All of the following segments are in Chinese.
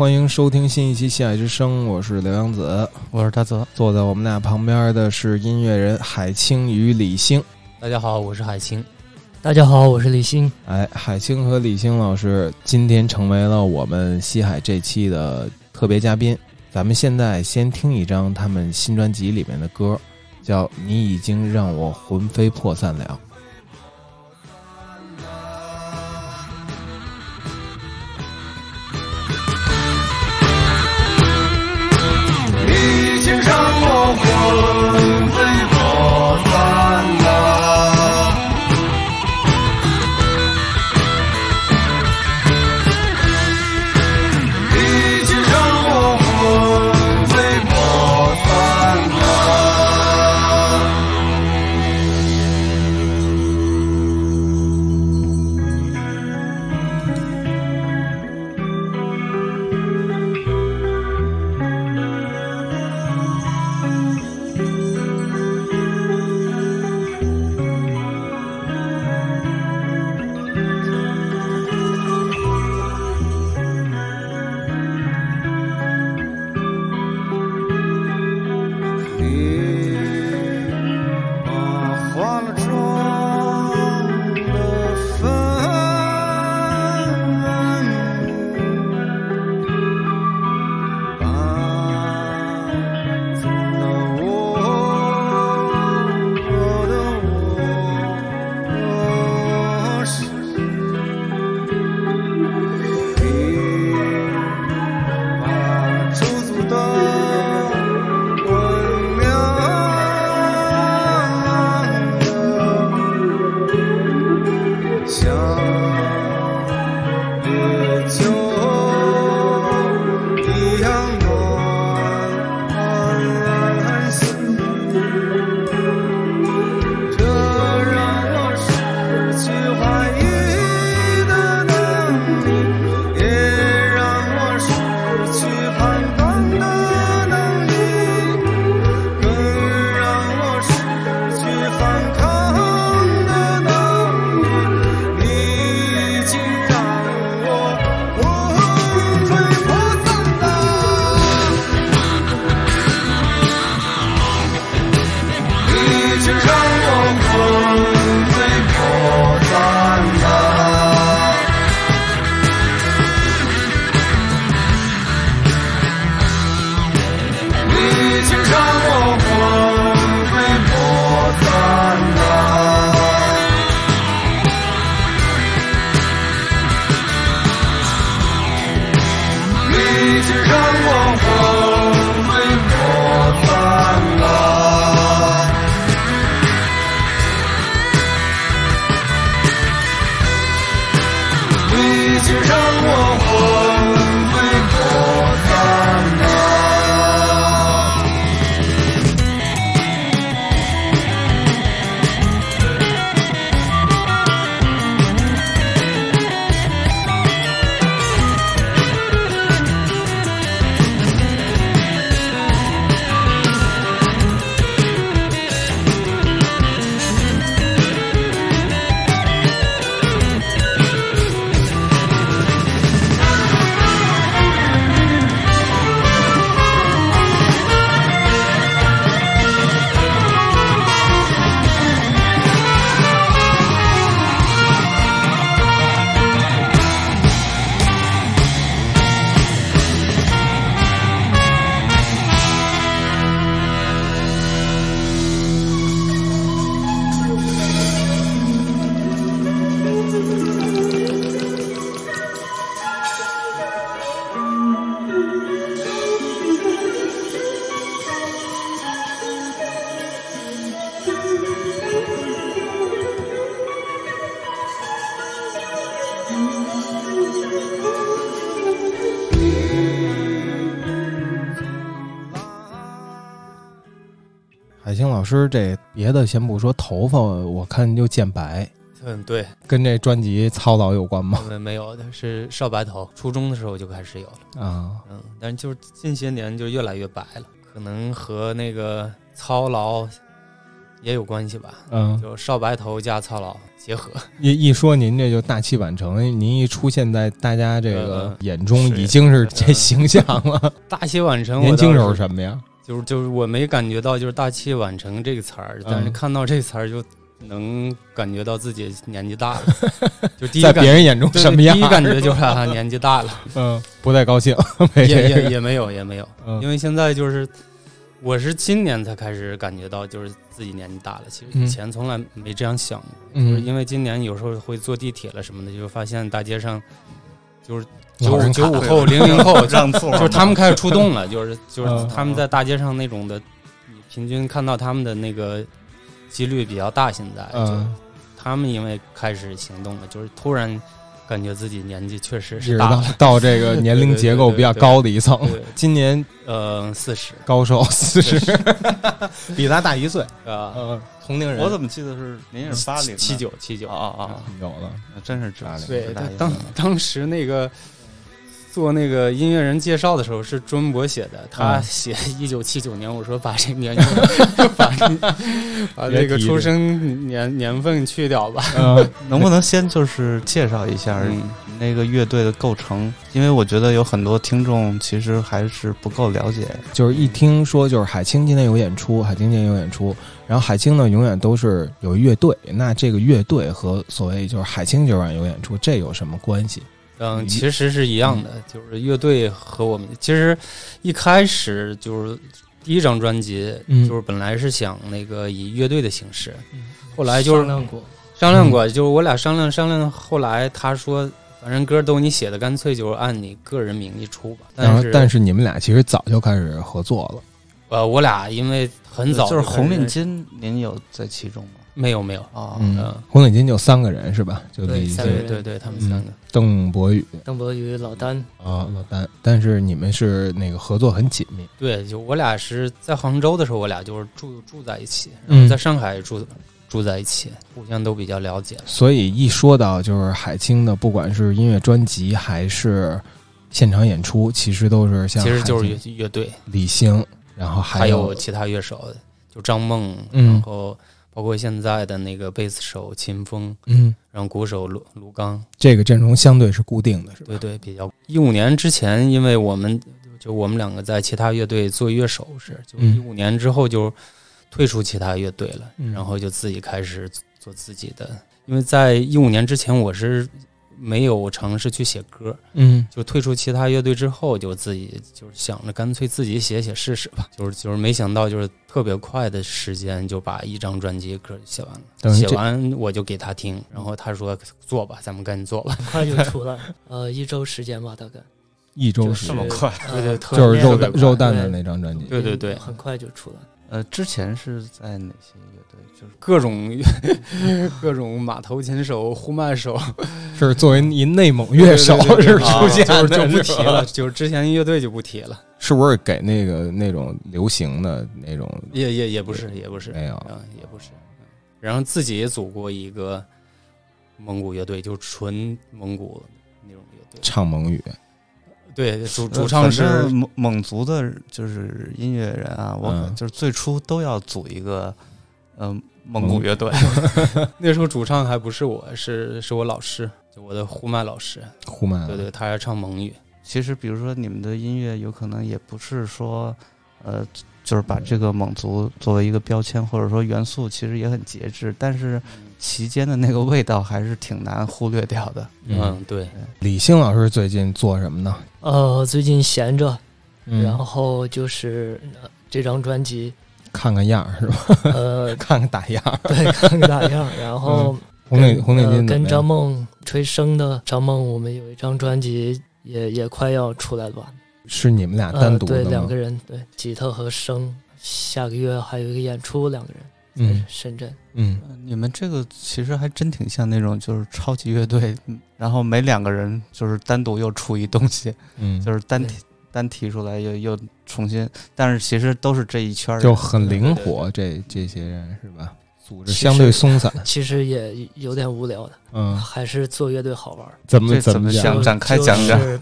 欢迎收听新一期《西海之声》，我是刘洋子，我是大泽。坐在我们俩旁边的是音乐人海清与李星。大家好，我是海清。大家好，我是李星。哎，海清和李星老师今天成为了我们西海这期的特别嘉宾。咱们现在先听一张他们新专辑里面的歌，叫《你已经让我魂飞魄散了》。师，这别的先不说，头发我看就渐白，嗯，对，跟这专辑操劳有关吗？没没有但是少白头，初中的时候就开始有了。啊，嗯，但是就是近些年就越来越白了，可能和那个操劳也有关系吧，嗯，就少白头加操劳结合。一一说您这就大器晚成，您一出现在大家这个呃眼中，已经是这形象了。大器晚成，年轻时候是什么呀？就是就是我没感觉到就是大器晚成这个词儿，但是嗯。看到这个词儿就能感觉到自己年纪大了，就第一在感别人眼中什么样？第一感觉就是啊年纪大了，嗯，不太高兴，没也也也没有也没有，嗯。因为现在就是我是今年才开始感觉到就是自己年纪大了，其实嗯。以前从来没这样想过，就是嗯，因为今年有时候会坐地铁了什么的，就发现大街上就是九九五后、零零后，让座，就是他们开始出动了，就是就是嗯他们在大街上那种的，你平均看到他们的那个几率比较大。现在，就嗯，他们因为开始行动了，就是突然感觉自己年纪确实是是大了。到到这个 年龄结构比较高的一层。今年呃，四十高寿四十，比咱大一岁。啊，嗯，同龄人。我怎么记得是您是八零七九七九。啊啊啊，有了？那真是八零。对，当当时那个做那个音乐人介绍的时候是朱文博写的，他嗯写一九七九年，我说把这年份 把把那个出生年年份去掉吧。嗯能不能先就是介绍一下嗯那个乐队的构成？因为我觉得有很多听众其实还是不够了解。就是一听说就是海清今天有演出，海清今天有演出，然后海清呢永远都是有乐队，那这个乐队和所谓就是海清今晚有演出，这有什么关系？嗯，其实是一样的，就是乐队和我们其实一开始就是第一张专辑，嗯就是本来是想那个以乐队的形式，后来就是商量过，商量过，就是我俩商量商量，后来他说，反正歌都你写的，干脆就是按你个人名义出吧。但是，但是你们俩其实早就开始合作了，呃，我俩因为很早就是红领，巾，您有在其中吗？没有没有，啊，嗯。嗯，红领巾就三个人是吧？就对李对三个人对对，他们三个，邓博宇。邓博宇、老丹，啊老丹，但是你们是那个合作很紧密，对，就我俩是在杭州的时候，我俩就是住住在一起，嗯。然后在上海住住在一起，互相都比较了解。所以一说到就是海清的，不管是音乐专辑还是现场演出，其实都是像其实就是乐乐队，李星，然后还有有其他乐手，就张梦，嗯。然后包括现在的那个贝斯手秦风，嗯，然后鼓手卢卢刚，这个阵容相对是固定的，是吧？对对，比较。一五年之前，因为我们就我们两个在其他乐队做乐手是，就嗯。一五年之后就退出其他乐队了，嗯。然后就自己开始做自己的。因为在一五年之前，我是没有尝试去写歌，嗯就退出其他乐队之后，就自己就是想着干脆自己写写试试吧。就是就是没想到就是特别快的时间就把一张专辑歌写完了，写完我就给他听，然后他说做吧，咱们赶紧做吧。很快就出来，呃，一周时间吧，大概。一周是时间这么快？对对，就是肉蛋肉蛋的那张专辑，对对对很快就出来。呃，之前是在哪些乐队？就是各种 各种马头琴手、呼麦手，是作为一内蒙乐手是出现的，就是就不提了，就是之前乐队就不提了，是不是给那个那种流行的那种也也也不是，也不是，没有啊，也不是。然后自己也组过一个蒙古乐队，就纯蒙古那种乐队。唱蒙语？对，主呃主唱是蒙蒙族的，就是音乐人啊，我嗯就是最初都要组一个，嗯、蒙古乐队。那时候主唱还不是我，是是我老师，就我的呼麦老师。呼麦对对，他还唱蒙语。其实，比如说你们的音乐，有可能也不是说，呃，就是把这个蒙族作为一个标签，或者说元素，其实也很节制，但是其间的那个味道还是挺难忽略掉的。嗯，对，李星老师最近做什么呢？呃，最近闲着，嗯然后就是、呃这张专辑，看看样儿是吧？呃，看看打样儿。对，看看打样儿。然后红领红领巾呃跟张梦吹笙的张梦，我们有一张专辑也也快要出来了吧？是你们俩呃，单独对，的吗两个？人，对，吉他和笙。下个月还有一个演出，两个人在嗯深圳。嗯，呃你们这个其实还真挺像那种就是超级乐队，嗯然后每两个人就是单独又出一东西，嗯，就是单对提单提出来又又重新，但是其实都是这一圈就很灵活，这这些人是吧？组织相对松散。其实也有点无聊的，嗯，还是做乐队好玩。怎么怎么想？展开就讲讲是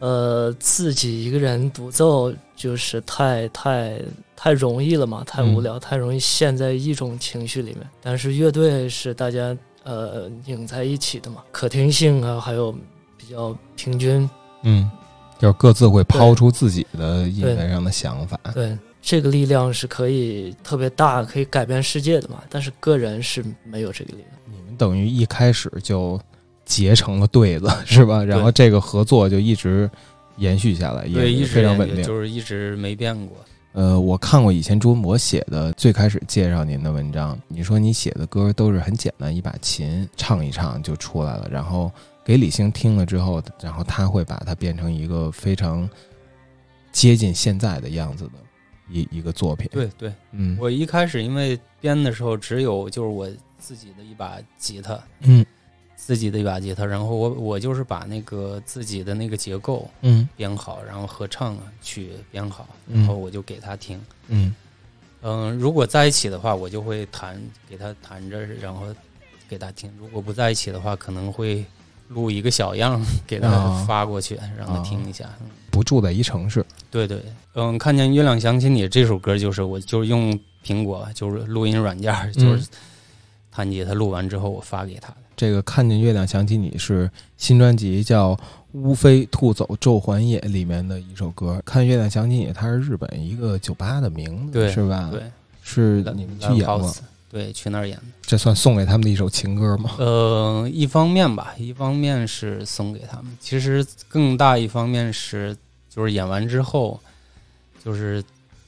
呃，自己一个人独奏就是太太太容易了嘛，太无聊，太容易陷在一种情绪里面。但是乐队是大家呃拧在一起的嘛，可听性啊，还有比较平均。嗯，就是各自会抛出自己的音乐上的想法。对，这个力量是可以特别大，可以改变世界的嘛。但是个人是没有这个力量。你们等于一开始就结成了对子，是吧？然后这个合作就一直延续下来，对，也一直非常稳定。就是一直没变过。呃，我看过以前朱文博写的最开始介绍您的文章，你说你写的歌都是很简单，一把琴唱一唱就出来了，然后给李星听了之后，然后他会把它变成一个非常接近现在的样子的一 一个作品。对对，嗯，我一开始因为编的时候只有就是我自己的一把吉他，嗯，自己的一把吉他，然后我我就是把那个自己的那个结构嗯编好，然后合唱曲编好，嗯然后我就给他听。嗯嗯，如果在一起的话，我就会弹给他弹着，然后给他听；如果不在一起的话，可能会录一个小样 给他啊发过去，让他听一下。嗯不住在一城市。对对，嗯，看见月亮想起你这首歌，就是我就是用苹果就是录音软件，就是弹吉他录完之后我发给他的。这个看见月亮想起你是新专辑叫《乌飞兔走昼还夜》里面的一首歌。看月亮想起你，它是日本一个酒吧的名字，对是吧？，对，是你们去演过对，去那儿演的。这算送给他们的一首情歌吗？呃，一方面吧，一方面是送给他们，其实更大一方面是，就是演完之后，就是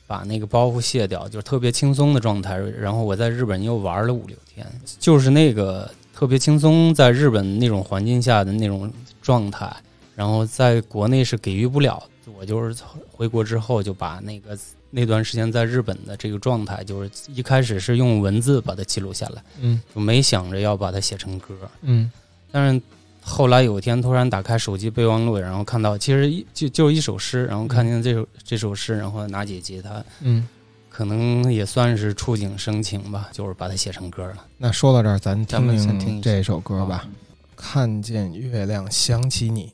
把那个包袱卸掉，就是特别轻松的状态。然后我在日本又玩了五六天，就是那个特别轻松，在日本那种环境下的那种状态，然后在国内是给予不了。我就是回国之后就把那个那段时间在日本的这个状态，就是一开始是用文字把它记录下来。嗯就没想着要把它写成歌。嗯但是后来有一天突然打开手机备忘录，然后看到其实一就就一首诗，然后看见这首这首诗，然后拿起吉他，嗯。可能也算是触景生情吧，就是把它写成歌了。那说到这儿，咱们先听这首歌吧。看见月亮想起你。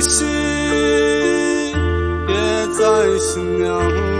心别在新娘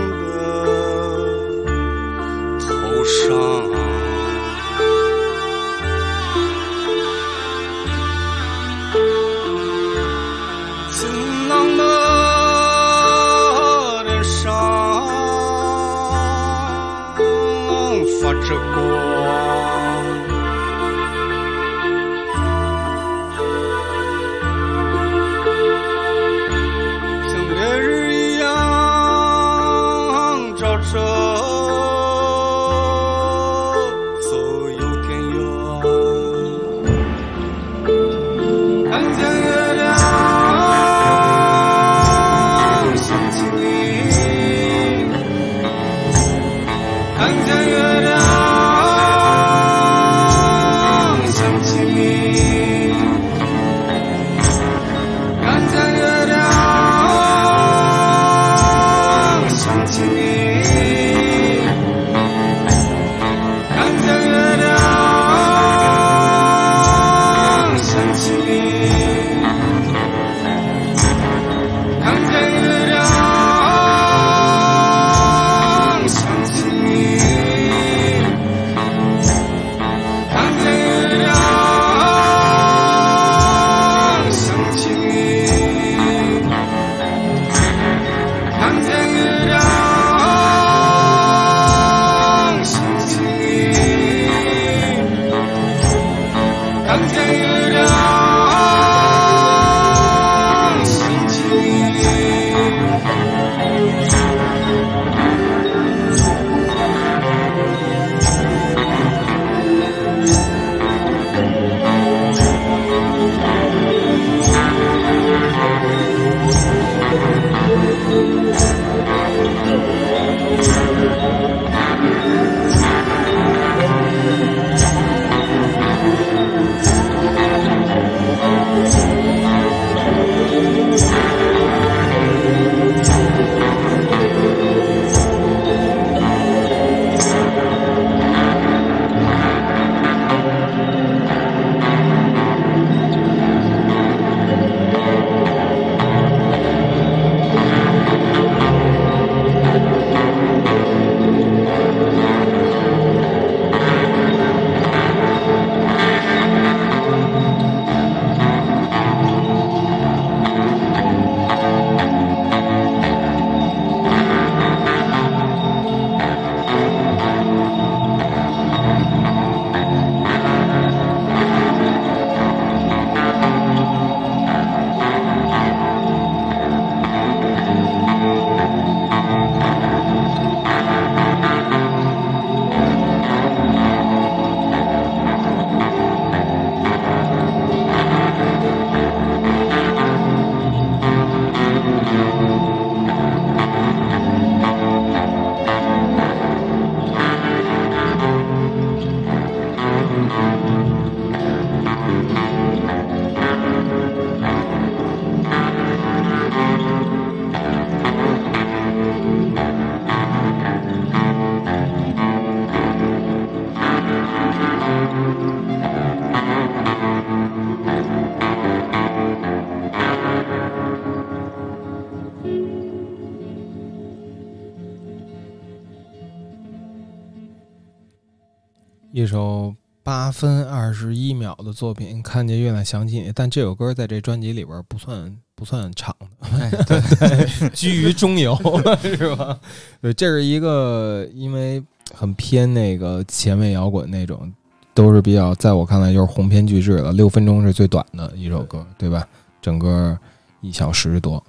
十一秒的作品，看见月亮想起你。但这首歌在这专辑里边不算不算长的，哎，对，居于中游是吧？对，这是一个因为很偏那个前卫摇滚那种，都是比较在我看来就是鸿篇巨制了。六分钟是最短的一首歌，对吧？整个一小时多。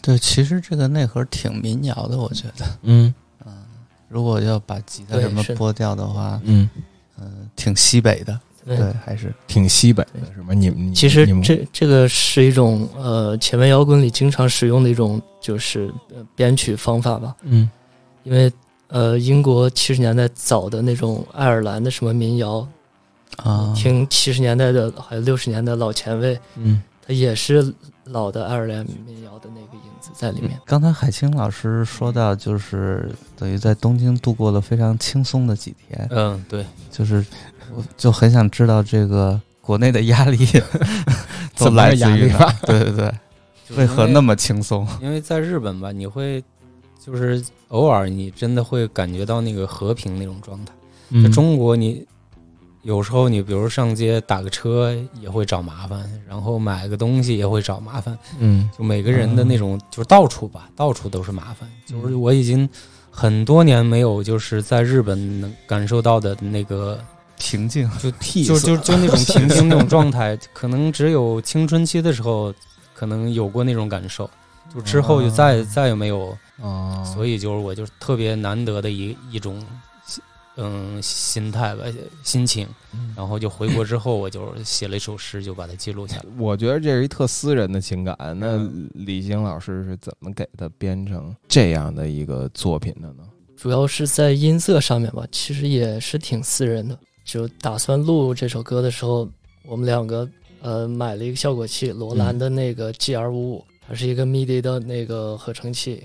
对，其实这个内核挺民谣的，我觉得。嗯如果要把吉他什么拨掉的话，嗯，嗯，挺西北的。对对，还是挺西北的是吧？你们你其实这这个是一种呃前卫摇滚里经常使用的一种就是呃编曲方法吧，嗯。因为呃英国七十年代早的那种爱尔兰的什么民谣，啊，听七十年代的还有六十年代老前卫，嗯。它也是老的爱尔兰民谣的那个影子在里面。刚才海清老师说到，就是等于在东京度过了非常轻松的几天，嗯，对，就是我就很想知道这个国内的压力 都怎么来自于哪压力法？对对对，为何那么轻松？因为在日本吧，你会就是偶尔你真的会感觉到那个和平那种状态。在嗯中国，你有时候你比如上街打个车也会找麻烦，然后买个东西也会找麻烦，嗯就每个人的那种就是到处吧，到处都是麻烦。就是我已经很多年没有就是在日本能感受到的那个平静，就就就就那种 平静那种状态，可能只有青春期的时候可能有过那种感受，就之后就再、再也没有。哦，所以就是我就是特别难得的一一种嗯心态吧心情，嗯然后就回国之后我就写了一首诗，就把它记录下来。我觉得这是一特私人的情感。那嗯李菁老师是怎么给他编成这样的一个作品的呢？主要是在音色上面吧，其实也是挺私人的。就打算录这首歌的时候，我们两个呃买了一个效果器，罗兰的那个 GR 五五，它是一个 MIDI 的那个合成器，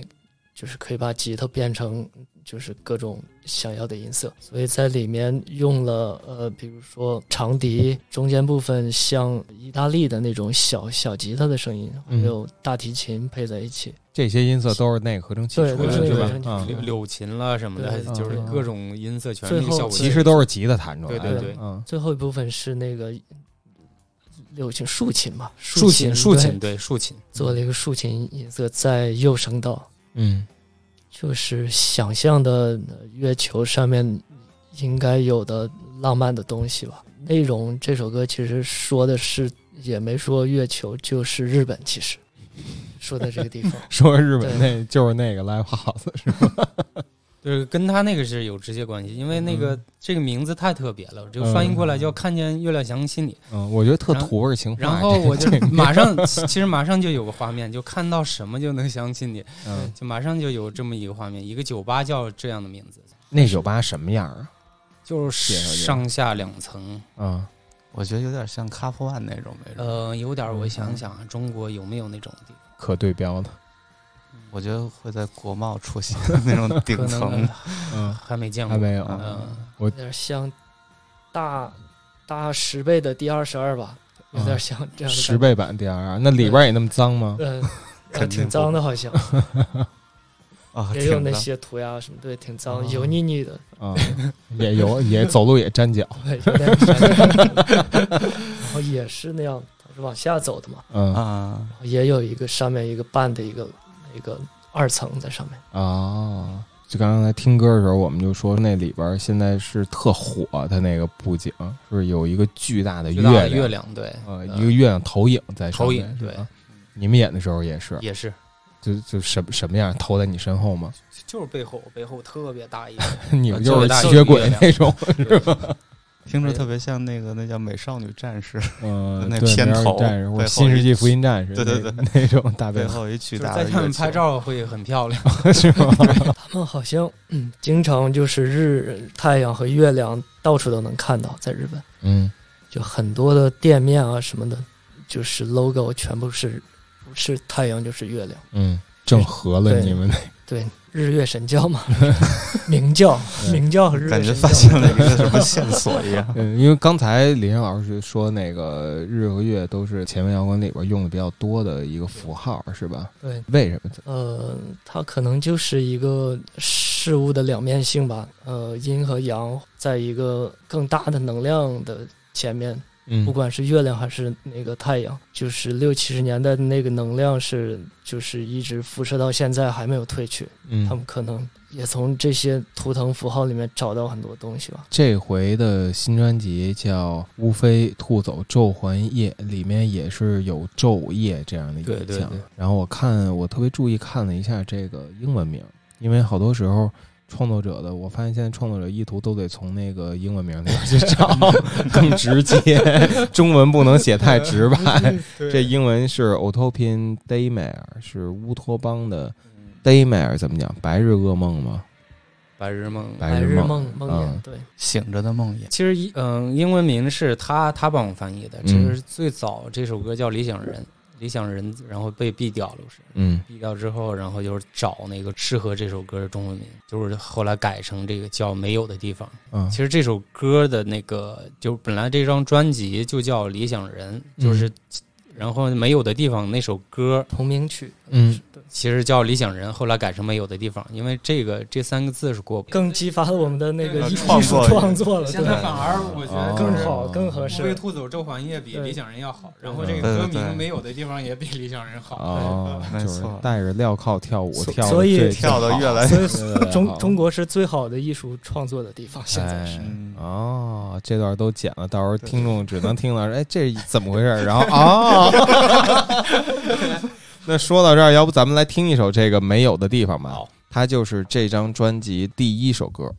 就是可以把吉他变成就是各种想要的音色，所以在里面用了呃，比如说长笛中间部分像意大利的那种小小吉他的声音，还嗯有大提琴配在一起。这些音色都是那个合成器对出来的，都是是吧？柳柳琴啦什么的，就是嗯各种音色全是效果。其实都是吉他弹出来的。对对对。嗯最后一部分是那个柳琴竖琴吧，竖琴竖琴对。竖琴，做了一个竖琴音色在右声道，嗯。就是想象的呃月球上面应该有的浪漫的东西吧。内容这首歌其实说的是也没说月球，就是日本，其实说的这个地方。说日本那就是那个 live house 是吧？就是跟他那个是有直接关系，因为那个这个名字太特别了，这个翻译过来叫“看见月亮想起你嗯，我觉得特土味情”，话。然后我就马上其其实马上就有个画面，就看到什么就能想起你，嗯，就马上就有这么一个画面，一个酒吧叫这样的名字，那酒吧什么样啊？就是上下两层，嗯，我觉得有点像 Cup One 那种那种。呃，有点我想想啊，中国有没有那种地方？可对标的。我觉得会在国贸出现那种 顶可层能，嗯，还没见过，还没有。嗯，我有点像大大十倍的 D 二十二吧，有点像这样的十倍版 DR，那里边也那么脏吗？嗯，呃挺脏的，好像 啊，也有那些涂鸦什么，对，挺哦脏，油腻腻的，啊，也有，也走路也粘脚。对，有点像然后也是那样，它是往下走的嘛，嗯啊，也有一个上面一个半的一个一个二层在上面。啊，就刚刚才听歌的时候，我们就说那里边现在是特火，它那个布景是有一个巨大的月亮，月亮，对，呃，嗯一个月亮投影在上投面影对你们演的时候也是，也是，就就什什么样投在你身后吗？就是背后背后特别大一个，你们就是吸血鬼那种，听着特别像那个那叫美少女战士，嗯，那片头战士或者新世纪福音战士，对对对。那种大背背后后一巨就是在大的月球上面拍照会很漂亮。是吗？他们好像嗯，经常就是日太阳和月亮到处都能看到，在日本。嗯。就很多的店面啊什么的，就是 logo 全部是不是太阳就是月亮，嗯，正合了你们那对，日月神教嘛，明教明教和日感觉月神教发现了一个什么线索一样。嗯，因为刚才李岩老师说那个日和月都是前卫摇滚里边用的比较多的一个符号，是吧？对，为什么？呃，它可能就是一个事物的两面性吧，呃，阴和阳在一个更大的能量的前面，嗯不管是月亮还是那个太阳，就是六七十年代的那个能量是，就是一直辐射到现在还没有退去。嗯他嗯，们可能也从这些图腾符号里面找到很多东西吧。这回的新专辑叫《乌飞兔走昼还夜》，里面也是有昼夜这样的影像对对对。然后我看，我特别注意看了一下这个英文名，因为好多时候。创作者的，我发现现在创作者意图都得从那个英文名那边去找，更直接。中文不能写太直白。这英文是 Utopian Daymare，是乌托邦的 Daymare，怎么讲？白日噩梦吗？白日梦。白日梦梦梦魇嗯，对，醒着的梦魇。其实一嗯、英文名是他他帮我翻译的。嗯其实最早这首歌叫《理想人》，理想人，然后被毙掉了，不是嗯。毙掉之后，然后就是找那个适合这首歌的中文名，就是后来改成这个叫《没有的地方》。嗯。其实这首歌的那个，就本来这张专辑就叫《理想人》，就是，然后没有的地方那首歌同名曲，嗯，其实叫《理想人》，后来改成没有的地方，因为这个这三个字是过不。更激发了我们的那个艺术创作了，现，在反而我觉哦得更好更合适。无非兔走周环夜比理想人要好，然嗯后这个歌名没有的地方也比理想人好。哦，就是没错。带着镣铐跳舞，跳所以跳的越来所以对对对好。中中国是最好的艺术创作的地方，现在是。哦，这段都剪了，到时候听众只能听到，哎，这怎么回事？然后 哦，那说到这儿，要不咱们来听一首这个没有的地方吧？好，它就是这张专辑第一首歌。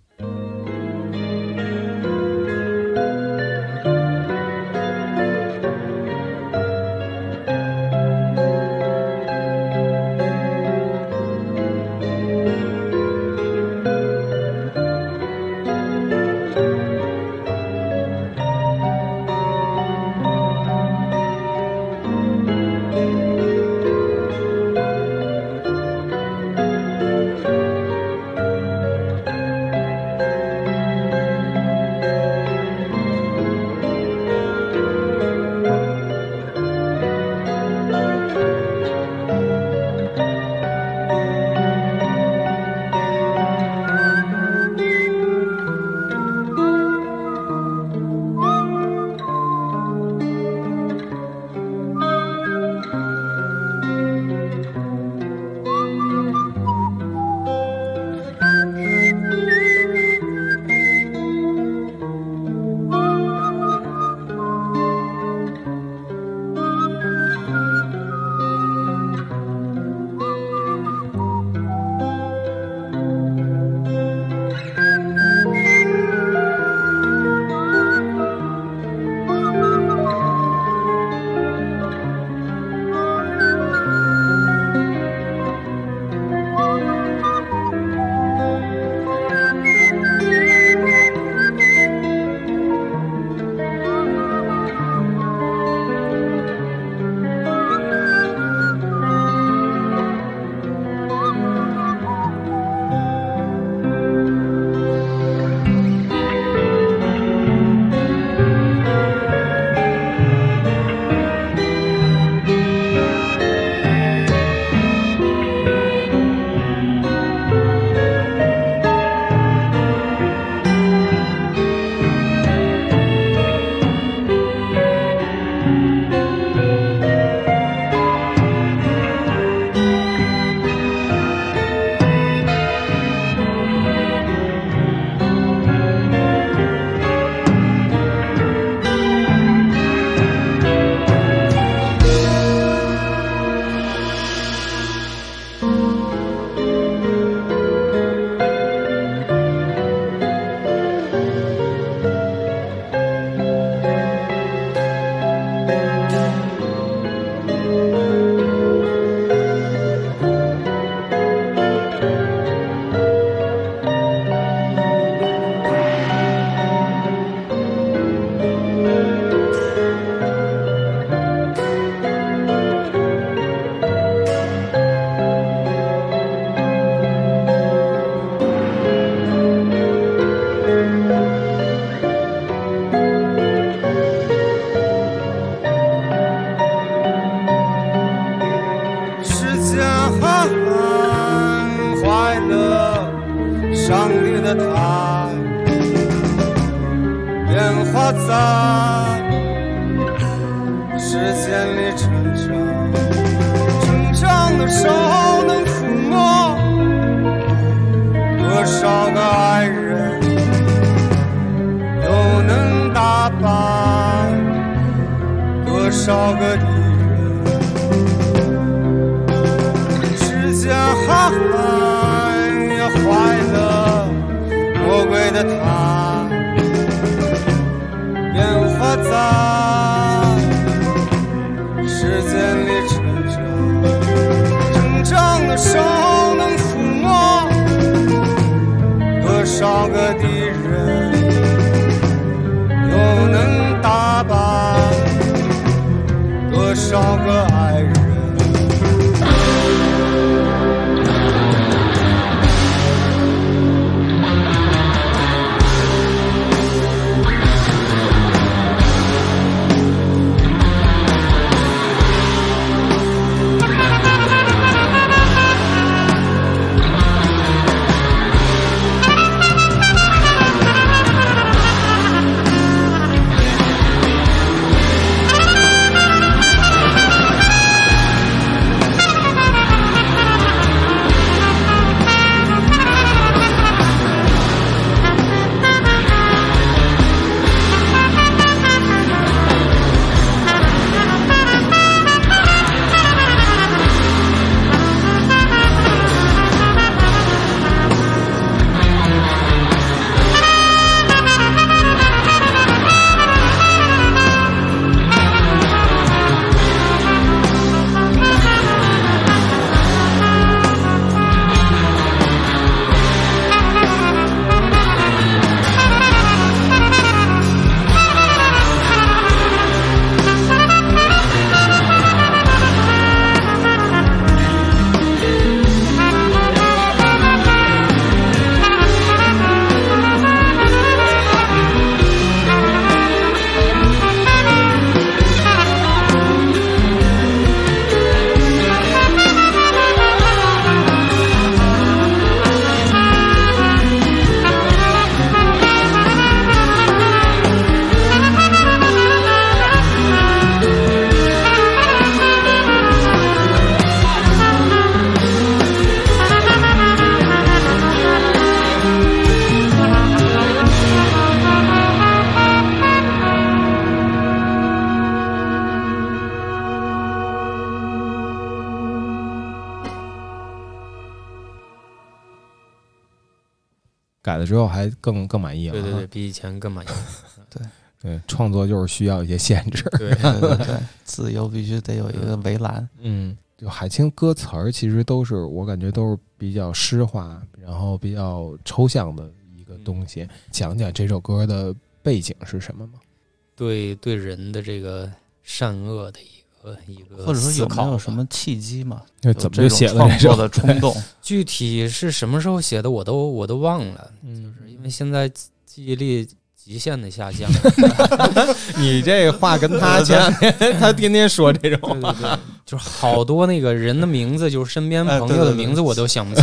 长的手能抚摸多少个爱人，又能打败多少个敌人。世间还有坏了魔鬼的他，变化在手能触摸多少个敌人，又能打败多少个？改了之后还更更满意了。对对对，，比以前更满意。对对，创作就是需要一些限制。对，对对对，自由必须得有一个围栏。嗯，就海清歌词儿其实都是我感觉都是比较诗化，然后比较抽象的一个东西。讲讲这首歌的背景是什么吗？对对人的这个善恶的一个一个或者说有没有什么契机嘛？那有这种怎么就写了这首？的冲动？具体是什么时候写的，我都我都忘了，嗯，因为现在记记忆力极限的下降。你这话跟他前两天他天天说这种，对对对，就是好多那个人的名字，就是身边哎朋友的名字，我都想不起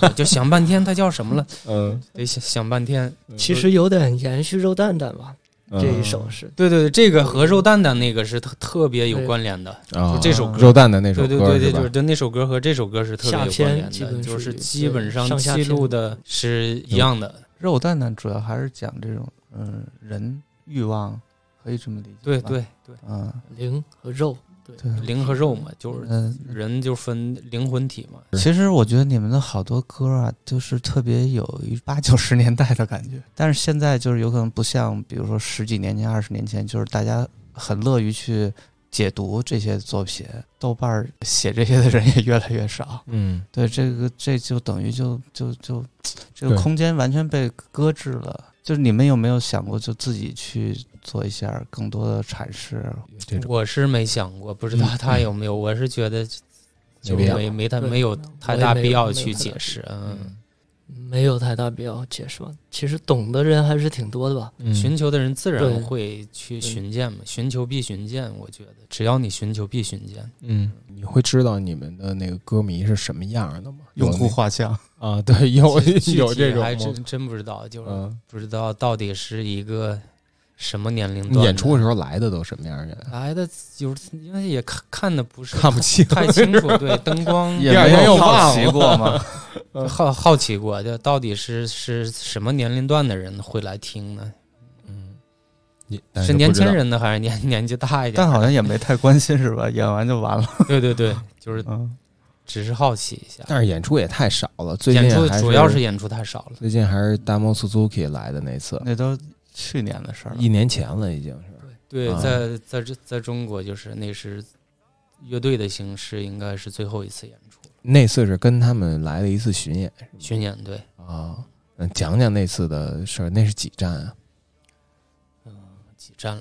来，就想半天他叫什么了，嗯，得想想半天。其实有点延续肉蛋蛋吧，嗯这一首是对对对，这个和肉蛋蛋那个是特特别有关联的。啊，就这首歌肉蛋蛋那首歌对对对对，是就是对那首歌和这首歌是特别有关联的，就是基本上记录的是一样的。肉蛋蛋主要还是讲这种嗯人欲望，可以这么理解。对，对对，嗯，灵和肉，对，灵和肉嘛，就是嗯。人就分灵魂体嘛。其实我觉得你们的好多歌啊，就是特别有一八九十年代的感觉，但是现在就是有可能不像，比如说十几年前、二十年前，就是大家很乐于去解读这些作品，豆瓣写这些的人也越来越少。嗯，对，这个这就等于就就就这个空间完全被搁置了。就是你们有没有想过，就自己去做一下更多的阐释？这种我是没想过，不知道嗯他有没有。我是觉得就没没没太没有太大必要去解释。嗯，没有太大必要解释吧。其实懂的人还是挺多的吧。嗯寻求的人自然会去寻见嘛，寻求必寻见。我觉得只要你寻求必寻见。嗯，你会知道你们的那个歌迷是什么样的吗？用户画像，啊，对，有有这种还真真不知道，就是嗯，不知道到底是一个什么年龄段。演出的时候来的都什么样的人？来的就是，因为也看看的不是看不清，太清楚，对灯 光也没有好奇了过吗？好好奇过，就到底是是什么年龄段的人会来听呢？嗯，你是年轻人呢，还是年年纪大一点？但好像也没太关心是吧？演完就完了。对对对，就是嗯，只是好奇一下。但是演出也太少了，最近演出主要是演出太少了。最近还是大莫 Suzuki 来的那次，那都去年的事儿了。一年前了已经是。对，啊在在这在中国，就是那是乐队的形式，应该是最后一次演出那次是跟他们来了一次巡演巡演。对，啊，嗯，讲讲那次的事儿，那是几站啊？嗯几站？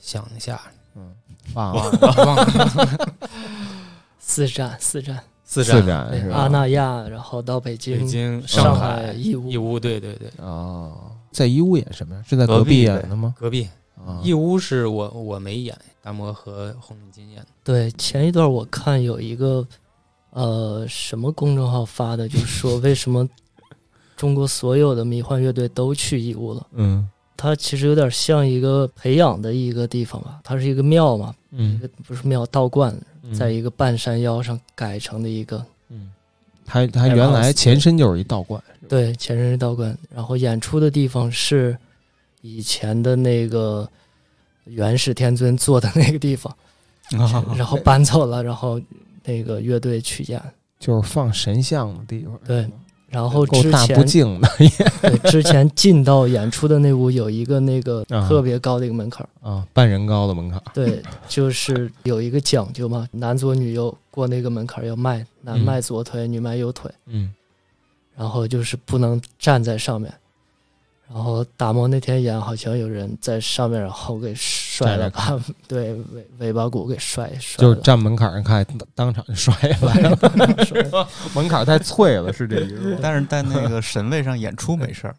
想一下，嗯忘了，忘了 四站，四站，四四站，四站是吧？阿那亚，然后到北京、北京、上海、义乌义乌，对对对，哦，在义乌演什么呀？是在隔隔壁壁演的吗？隔壁啊，义乌是我我没演，大摩和红领巾演的。对，前一段我看有一个呃什么公众号发的，就是说为什么中国所有的迷幻乐队都去义乌了。嗯它其实有点像一个培养的一个地方吧，它是一个庙嘛，一嗯个不是庙道观，嗯，在一个半山腰上改成的一个，嗯，他他原来前身就是一道观，对，前身是道观，然后演出的地方是以前的那个元始天尊坐的那个地方，然后搬走了，然后那个乐队去演，就是放神像的地方。对然后之前不敬的 对之前进到演出的那屋有一个那个啊特别高的一个门槛儿，啊，半人高的门槛。对，就是有一个讲究嘛，男左女右过那个门槛儿要迈，男嗯迈左腿，女迈右腿，嗯然后就是不能站在上面。然后打磨那天演，好像有人在上面，然后给摔了，把 对尾尾巴骨给摔摔了。就是站门槛上看，当场就摔了。门槛太脆了，是这意思？但是在那个神位上演出没事儿，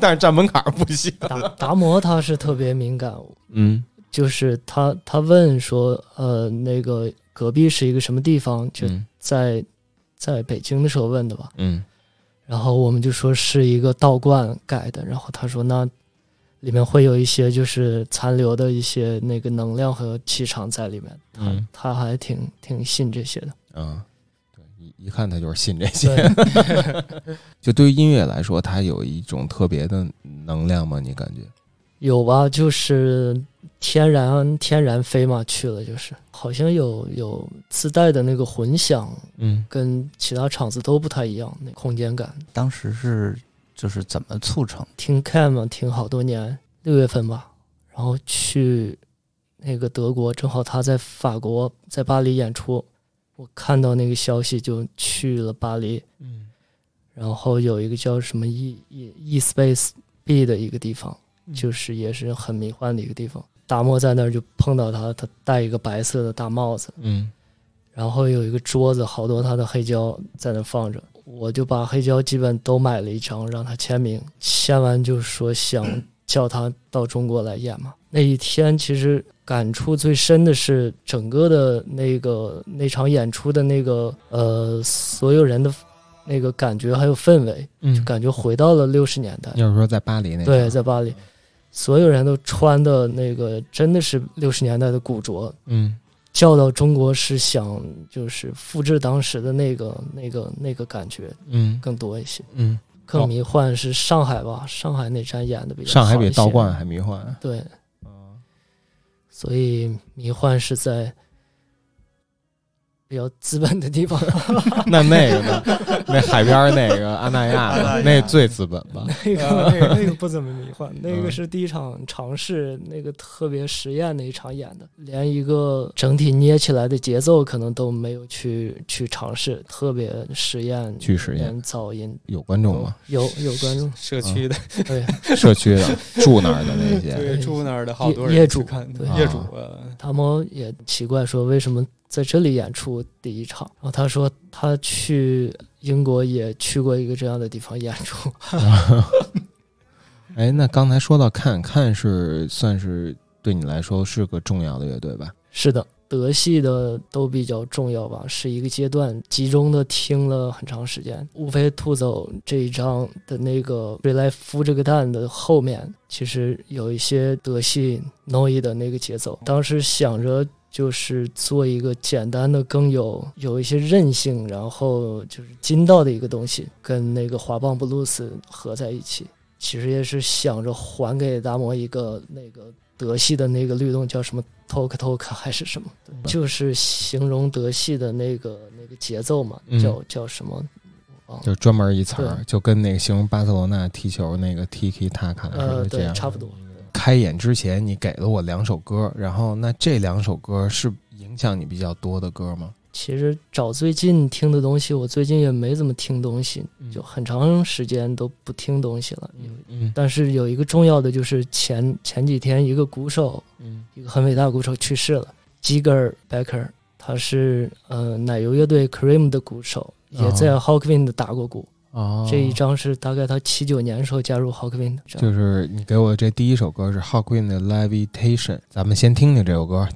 但是站门槛不行。达达摩他是特别敏感，嗯就是他他问说，呃，那个隔壁是一个什么地方？就嗯在在北京的时候问的吧。嗯然后我们就说是一个道观改的，然后他说那里面会有一些就是残留的一些那个能量和气场在里面，他、嗯他还挺挺信这些的。嗯，对，一一看他就是信这些。对，就对于音乐来说，它有一种特别的能量吗？你感觉？有吧？就是天然天然飞嘛去了，就是好像有有自带的那个混响，嗯跟其他场子都不太一样，那空间感。当时是就是怎么促成？听 Cam 嘛听好多年，六月份吧，然后去那个德国，正好他在法国在巴黎演出，我看到那个消息就去了巴黎，嗯。然后有一个叫什么 E E E Space B 的一个地方，嗯就是也是很迷幻的一个地方。达摩在那儿就碰到他，他戴一个白色的大帽子，嗯。然后有一个桌子，好多他的黑胶在那放着，我就把黑胶基本都买了一张，让他签名。签完就说想 叫他到中国来演嘛。那一天其实感触最深的是整个的那个那场演出的那个呃所有人的那个感觉还有氛围，嗯，感觉回到了六十年代。就是说在巴黎那对，在巴黎，所有人都穿的那个真的是六十年代的古着，嗯叫到中国是想就是复制当时的那个那个那个感觉嗯。更多一些。嗯，更迷幻是上海吧，上海那站演的比较上海比道观还迷幻。对，嗯所以迷幻是在比较资本的地方。那那个呢？那海边儿那个阿那亚的，那最资本吧？那个那个那个不怎么迷幻，那嗯个是第一场尝试，那个特别实验的一场演的，连一个整体捏起来的节奏可能都没有去去尝试，特别实验，去实验噪音有观众吗？有有观众社区的对 社区的住那儿的那些，对住那儿的好多业业主看对业主他们，也奇怪说为什么在这里演出第一场，然后他说他去英国也去过一个这样的地方演出，哎，那刚才说到看看是算是对你来说是个重要的乐队吧？是的，德系的都比较重要吧，是一个阶段，集中的听了很长时间。无非吐走这一张的那个谁来孵这个蛋的后面，其实有一些德系 noi 的那个节奏。当时想着就是做一个简单的，更有有一些韧性，然后就是筋道的一个东西，跟那个滑棒布鲁斯合在一起。其实也是想着还给达摩一个那个德系的那个律动，叫什么 talk talk 还是什么，就是形容德系的那个那个节奏嘛，嗯叫叫什么？就专门一词儿，就跟那个形容巴塞罗那踢球那个样，对差不多。开演之前，你给了我两首歌，然后那这两首歌是影响你比较多的歌吗？其实找最近听的东西，我最近也没怎么听东西，就很长时间都不听东西了。嗯嗯但是有一个重要的就是前前几天一个鼓手，嗯一个很伟大的鼓手去世了，Jigger Becker，他是呃奶油乐队 Cream 的鼓手，也在 Hawkwind 打过鼓。哦，这一张是大概他七九年时候加入 Hawkwind 的。就是你给我这第一首歌是 Hawk Queen 的 Levitation，咱们先听听这首歌。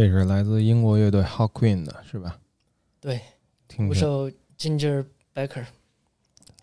这是来自英国乐队 Hot Queen 的，是吧？对，听着鼓手 Ginger Baker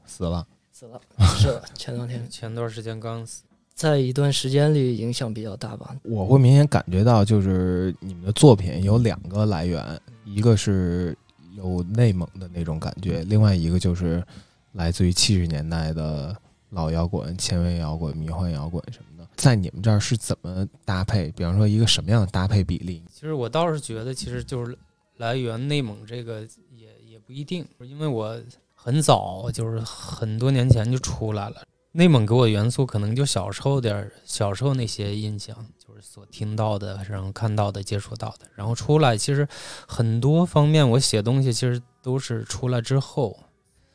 死了，死了，是的，前两天 前段时间刚死。在一段时间里影响比较大吧。我会明显感觉到，就是你们的作品有两个来源，一个是有内蒙的那种感觉，另外一个就是来自于七十年代的老摇滚、前卫摇滚、迷幻摇滚什么的。在你们这儿是怎么搭配？比方说一个什么样的搭配比例？其实我倒是觉得，其实就是来源内蒙这个也也不一定，因为我很早就是很多年前就出来了。内蒙给我元素可能就小时候点儿，小时候那些印象，就是所听到的，然后看到的、接触到的，然后出来，其实很多方面我写东西其实都是出来之后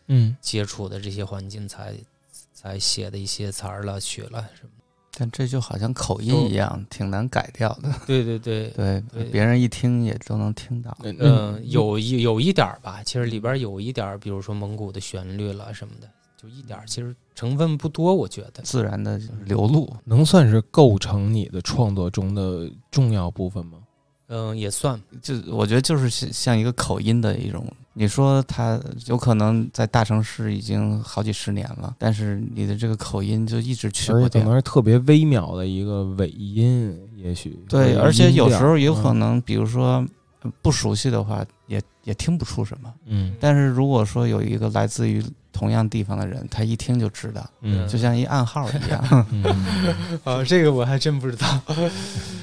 嗯，接触的这些环境才才写的一些词儿了、曲了什么的。但这就好像口音一样，挺难改掉的。对 对对，对 对，别人一听也都能听到。嗯嗯，有一有一点儿吧，其实里边有一点儿，比如说蒙古的旋律了什么的，就一点儿，其实成分不多，我觉得。自然的流露，能算是构成你的创作中的重要部分吗？嗯，也算。就我觉得就是像像一个口音的一种。你说他有可能在大城市已经好几十年了，但是你的这个口音就一直去不掉而且可能。是特别微妙的一个尾音，也许对，而且有时候有可嗯能，比如说呃不熟悉的话，也也听不出什么。嗯但是如果说有一个来自于同样地方的人，他一听就知道，嗯就像一暗号一样。嗯，啊，这个我还真不知道，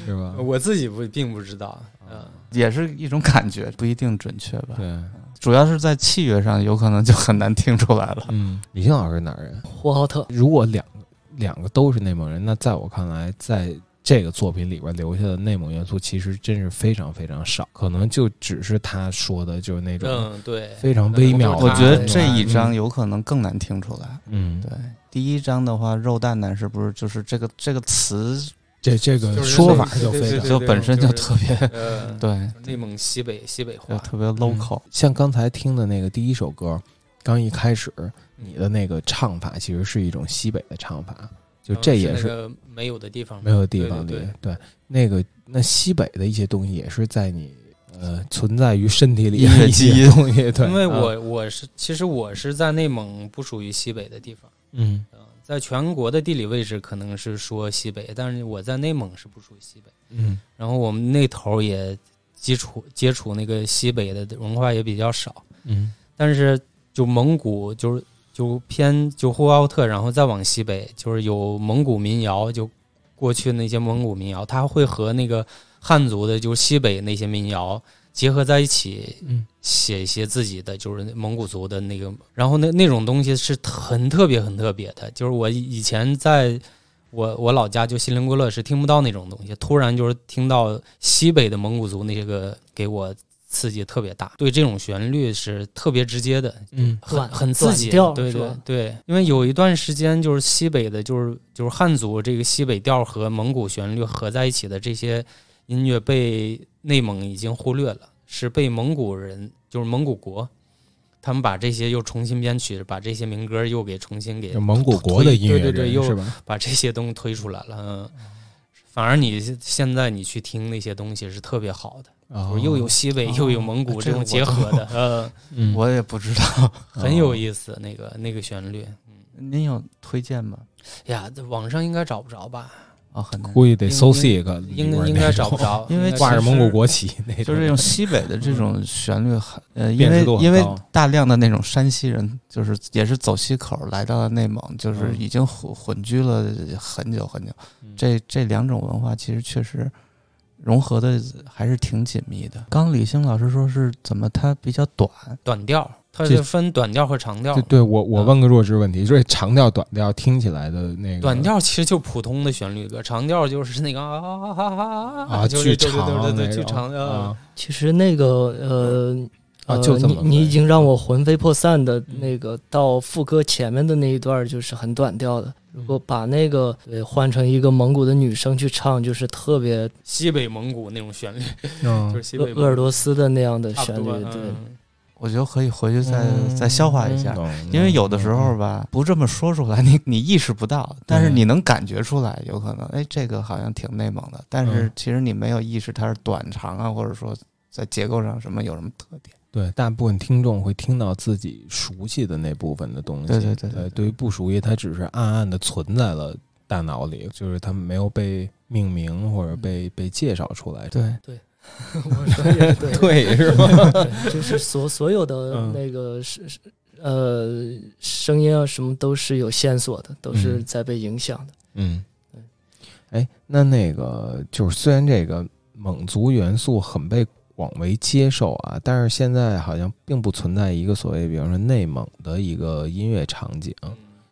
是吧？我自己不并不知道。嗯，也是一种感觉，不一定准确吧。对，主要是在器乐上，有可能就很难听出来了。嗯，李欣老师哪儿人？呼和浩特，如果两个两个都是内蒙人，那在我看来，在这个作品里边留下的内蒙元素其实真是非常非常少，可能就只是他说的，就是那种嗯，对，非常微妙的。我觉得这一章嗯有可能更难听出来。嗯，对，第一章的话，肉蛋蛋是不是就是这个这个词这这个说法就非常就本身就特别呃，对，内蒙西北西北就话。特别 local。像刚才听的那个第一首歌，刚一开始你的那个唱法其实是一种西北的唱法，就嗯这也是那个没有的地方，没有的地方里对对对那个那西北的一些东西也是在你呃存在于身体里的一些东西，对，因为啊我我是其实我是在内蒙不属于西北的地方，嗯嗯，在全国的地理位置可能是说西北，但是我在内蒙是不属于西北。嗯然后我们那头也接触接触那个西北的文化也比较少，嗯但是就蒙古就是就偏就呼和浩特，然后再往西北就是有蒙古民谣，就过去那些蒙古民谣，它会和那个汉族的就西北那些民谣结合在一起，嗯。写一些自己的就是蒙古族的那个，然后那那种东西是很特别很特别的，就是我以前在我我老家就锡林郭勒是听不到那种东西，突然就是听到西北的蒙古族那些个给我刺激特别大，对这种旋律是特别直接的，嗯很很刺激，对对短调是吧对，因为有一段时间就是西北的，就是就是汉族这个西北调和蒙古旋律合在一起的这些音乐被内蒙已经忽略了，是被蒙古人就是蒙古国，他们把这些又重新编曲，把这些民歌又给重新给蒙古国的音乐对对对又是吧？把这些东西推出来了，嗯。反而你现在你去听那些东西是特别好的，哦就是又有西北又有蒙古这种结合的，呃，嗯我也不知道，很有意思。那个那个旋律，您有推荐吗？呀，这网上应该找不着吧？哦，很难。估计得搜应该应该找不着，因为挂着蒙古国旗那种，就是用西北的这种旋律很，呃，因为因为大量的那种山西人，就是也是走西口来到了内蒙，就是嗯已经混混居了很久很久。嗯这这两种文化其实确实融合的还是挺紧密的。刚李星老师说是怎么它比较短，短调，它这是分短调和长调对。对，我我啊问个弱智问题，就是长调短调听起来的那个短调其实就普通的旋律歌，长调就是那个啊啊啊啊啊啊，巨就是长对对对，那种巨长的。啊其实那个呃。啊，呃就这么你你已经让我魂飞魄散的嗯那个到副歌前面的那一段就是很短调的，如果把那个对换成一个蒙古的女生去唱，就是特别西北蒙古那种旋律，嗯。就是西鄂北鄂尔多斯的那样的旋律，对，嗯。我觉得可以回去再、嗯。再消化一下。懂因为有的时候吧，不这么说出来，你 你意识不到，但是你能感觉出来，有可能，哎，这个好像挺内蒙的，但是嗯。其实你没有意识它是短长啊，或者说在结构上什么有什么特点。对，大部分听众会听到自己熟悉的那部分的东西。对对对对对，对于不熟悉，它只是暗暗的存在了大脑里，就是它没有被命名或者被被介绍出来。对对，我说也对，对，是吧？就是所所有的嗯那个是是呃声音啊什么都是有线索的，都是嗯在被影响的。嗯，哎，那那个就是虽然这个蒙族元素很被广为接受啊，但是现在好像并不存在一个所谓，比方说内蒙的一个音乐场景。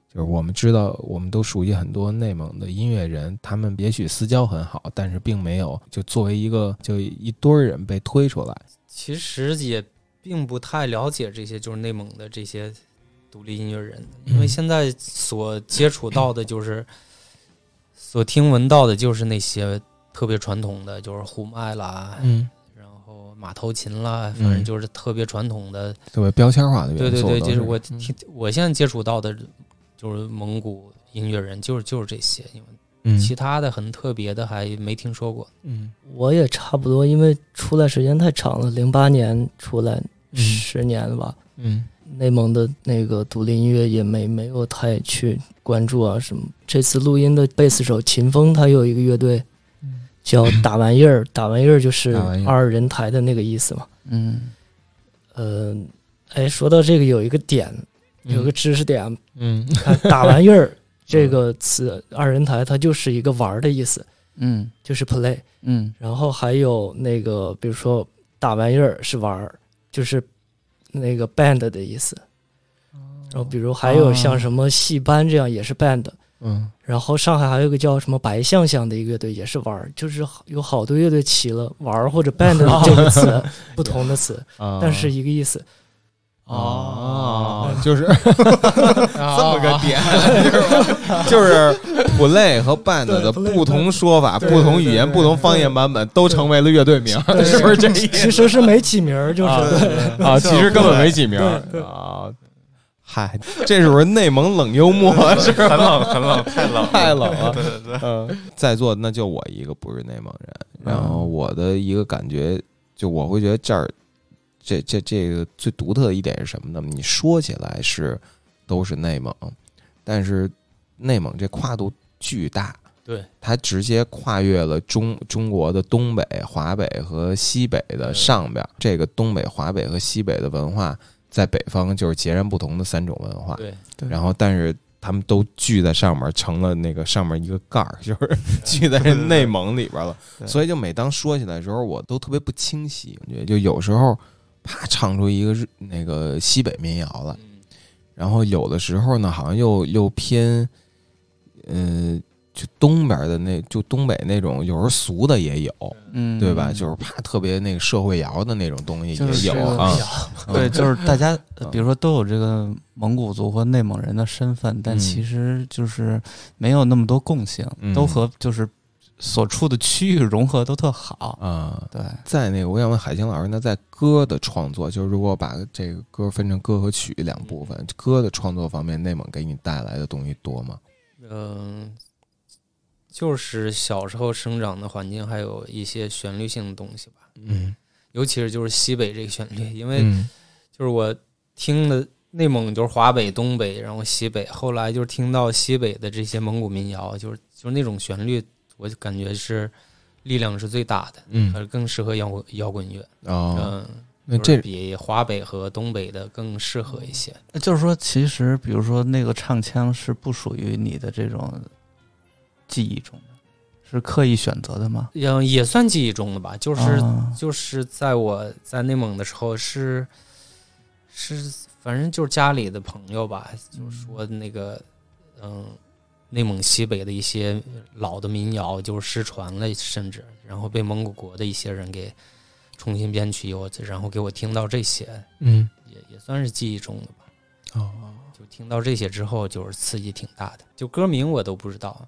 就是我们知道，我们都熟悉很多内蒙的音乐人，他们也许私交很好，但是并没有就作为一个就一堆人被推出来。其实也并不太了解这些，就是内蒙的这些独立音乐人，因为嗯现在所接触到的就是，所听闻到的就是那些特别传统的，就是呼麦啦，嗯，马头琴啦，反正就是特别传统的。特别标签化的乐队。对对对，就是我嗯听我现在接触到的，就是蒙古音乐人，就是就是这些，因为嗯其他的很特别的还没听说过。嗯我也差不多，因为出来时间太长了，零八年出来嗯十年了吧。嗯内蒙的那个独立音乐也没没有太去关注啊什么。这次录音的贝斯手秦风，他有一个乐队叫 打玩意儿，打玩意儿就是二人台的那个意思嘛。嗯。呃，哎，说到这个有一个点，有个知识点，嗯。打玩意儿 这个词，二人台它就是一个玩儿的意思，嗯。就是 play。嗯。然后还有那个，比如说打玩意儿是玩儿，就是那个 band 的意思。然后比如还有像什么戏班这样也是 band，嗯然后上海还有一个叫什么白象象的一个乐队也是玩儿，就是有好多乐队起了玩儿或者 band 的这个词，不同的词，啊，但是一个意思。哦，就是 这么个点，是吧？就是 play 和 band 的不同说法、不同语言、不同方言版本都成为了乐队名，是不是这意其？实是没起名儿，就是、啊其实根本没起名啊。嗨，这是不是内蒙冷幽默？是吧？很冷很冷，太冷太冷了。对对对，嗯，在座的那就我一个不是内蒙人，然后嗯我的一个感觉，就我会觉得这儿这这这个最独特的一点是什么呢？你说起来是都是内蒙，但是内蒙这跨度巨大，对，它直接跨越了中中国的东北、华北和西北的上边儿。这个东北、华北和西北的文化，在北方就是截然不同的三种文化。对，对然后但是他们都聚在上面，成了那个上面一个盖儿，就是 聚在内蒙里边了。所以就每当说起来的时候，我都特别不清晰，我觉得就有时候啪唱出一个日那个西北民谣来，嗯然后有的时候呢，好像又又偏，呃，就东边的那就东北那种，有时候俗的也有，嗯对吧？就是怕特别那个社会摇的那种东西也有啊。对，就是大家比如说都有这个蒙古族和内蒙人的身份，但嗯其实就是没有那么多共性，嗯都和就是所处的区域融合都特好。啊，对，在那个，我想问海清老师，那在歌的创作，就是如果把这个歌分成歌和曲两部分，歌的创作方面，内蒙给你带来的东西多吗？嗯、就是小时候生长的环境，还有一些旋律性的东西吧。嗯，尤其是就是西北这个旋律，因为嗯就是我听的内蒙就是华北、东北，然后西北，后来就是听到西北的这些蒙古民谣，就是就是那种旋律，我就感觉是力量是最大的，嗯更适合摇滚摇滚乐。哦，嗯，那就是这比华北和东北的更适合一些。就是说，其实比如说那个唱腔是不属于你的这种记忆中的，是刻意选择的吗？也，也算记忆中的吧，就是、啊就是在我在内蒙的时候是是反正就是家里的朋友吧，就是说那个嗯，内蒙西北的一些老的民谣就是失传了，甚至然后被蒙古国的一些人给重新编曲，我然后给我听到这些，嗯也也算是记忆中的吧。哦，就听到这些之后，就是刺激挺大的。就歌名我都不知道，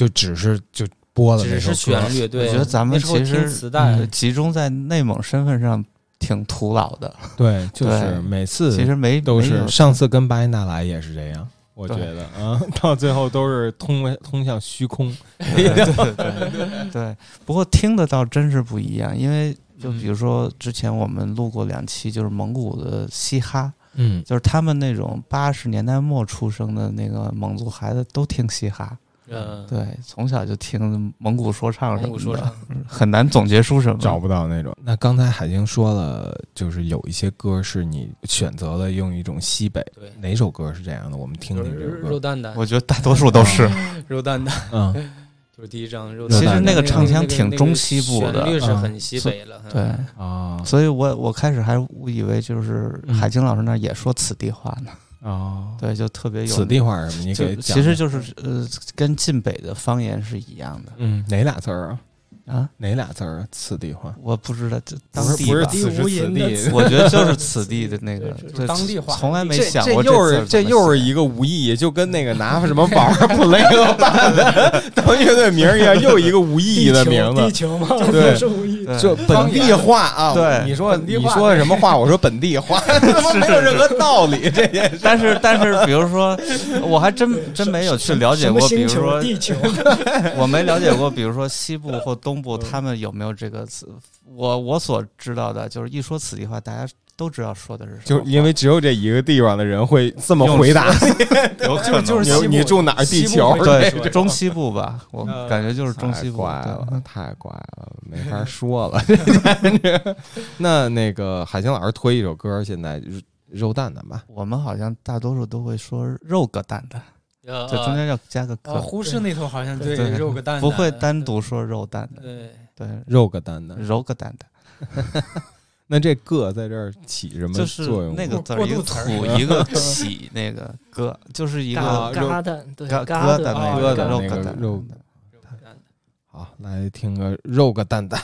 就只是就播了那只首歌，是旋律。对，我觉得咱们其实集中在内蒙身份上，挺徒劳的。对，就是每次其实没都是上次跟巴音娜来也是这样，我觉得啊，到最后都是通通向虚空。对对对对，不过听的倒真是不一样，因为就比如说之前我们录过两期，就是蒙古的嘻哈，嗯，就是他们那种八十年代末出生的那个蒙族孩子都听嘻哈，呃，对，从小就听蒙古说唱什么的，蒙古说唱，很难总结出什么。找不到那种。那刚才海清说了，就是有一些歌是你选择了用一种西北，对，哪首歌是这样的？我们听听这首歌。肉蛋蛋，我觉得大多数都是。肉蛋蛋嗯，就是第一张肉其实。那个唱腔挺中西部的旋律是嗯很西北了。对，啊所以我我开始还误以为就是嗯海清老师那儿也说此地话呢。哦，对，就特别有此地话什么？你给其实就是呃，跟晋北的方言是一样的嗯，哪俩字儿啊？啊。哪俩字儿啊？此地话我不知道，这当不是地不是此时此地我觉得就是此地的那个就是对当地话从来没这这想过又是这又是一个无意义，就跟那个拿什么玩儿 play 和办的当乐队名一样，又一个无意义的名字。地球嘛，对是无意义。对就本地话啊，对你说你说什么话？我说本地话，他妈没有任何道理。这件事，但是但是，比如说，我还真真没有去了解过，比？如说，地球。我没了解过，比如说西部或东部，他们有没有这个词？我我所知道的就是一说此地话，大家都知道说的是什么，就是因为只有这一个地方的人会这么回答。有可能就是你你住哪儿？地球对中西部吧，我呃感觉就是中西部。太怪了，太怪了，没法说了。这感觉。那那个海清老师推一首歌，现在肉蛋蛋吧。我们好像大多数都会说肉个蛋蛋，呃就中间要加个呃，个，呼市那头好像对对肉个蛋蛋，不会单独说肉蛋的，对。对，肉个蛋蛋，肉个蛋蛋。那这个在这儿起什么就是作用？那个字儿，一个土一个起，那个疙，就是一啊个疙瘩那疙个瘩那个肉疙瘩肉好，来听个肉个蛋蛋。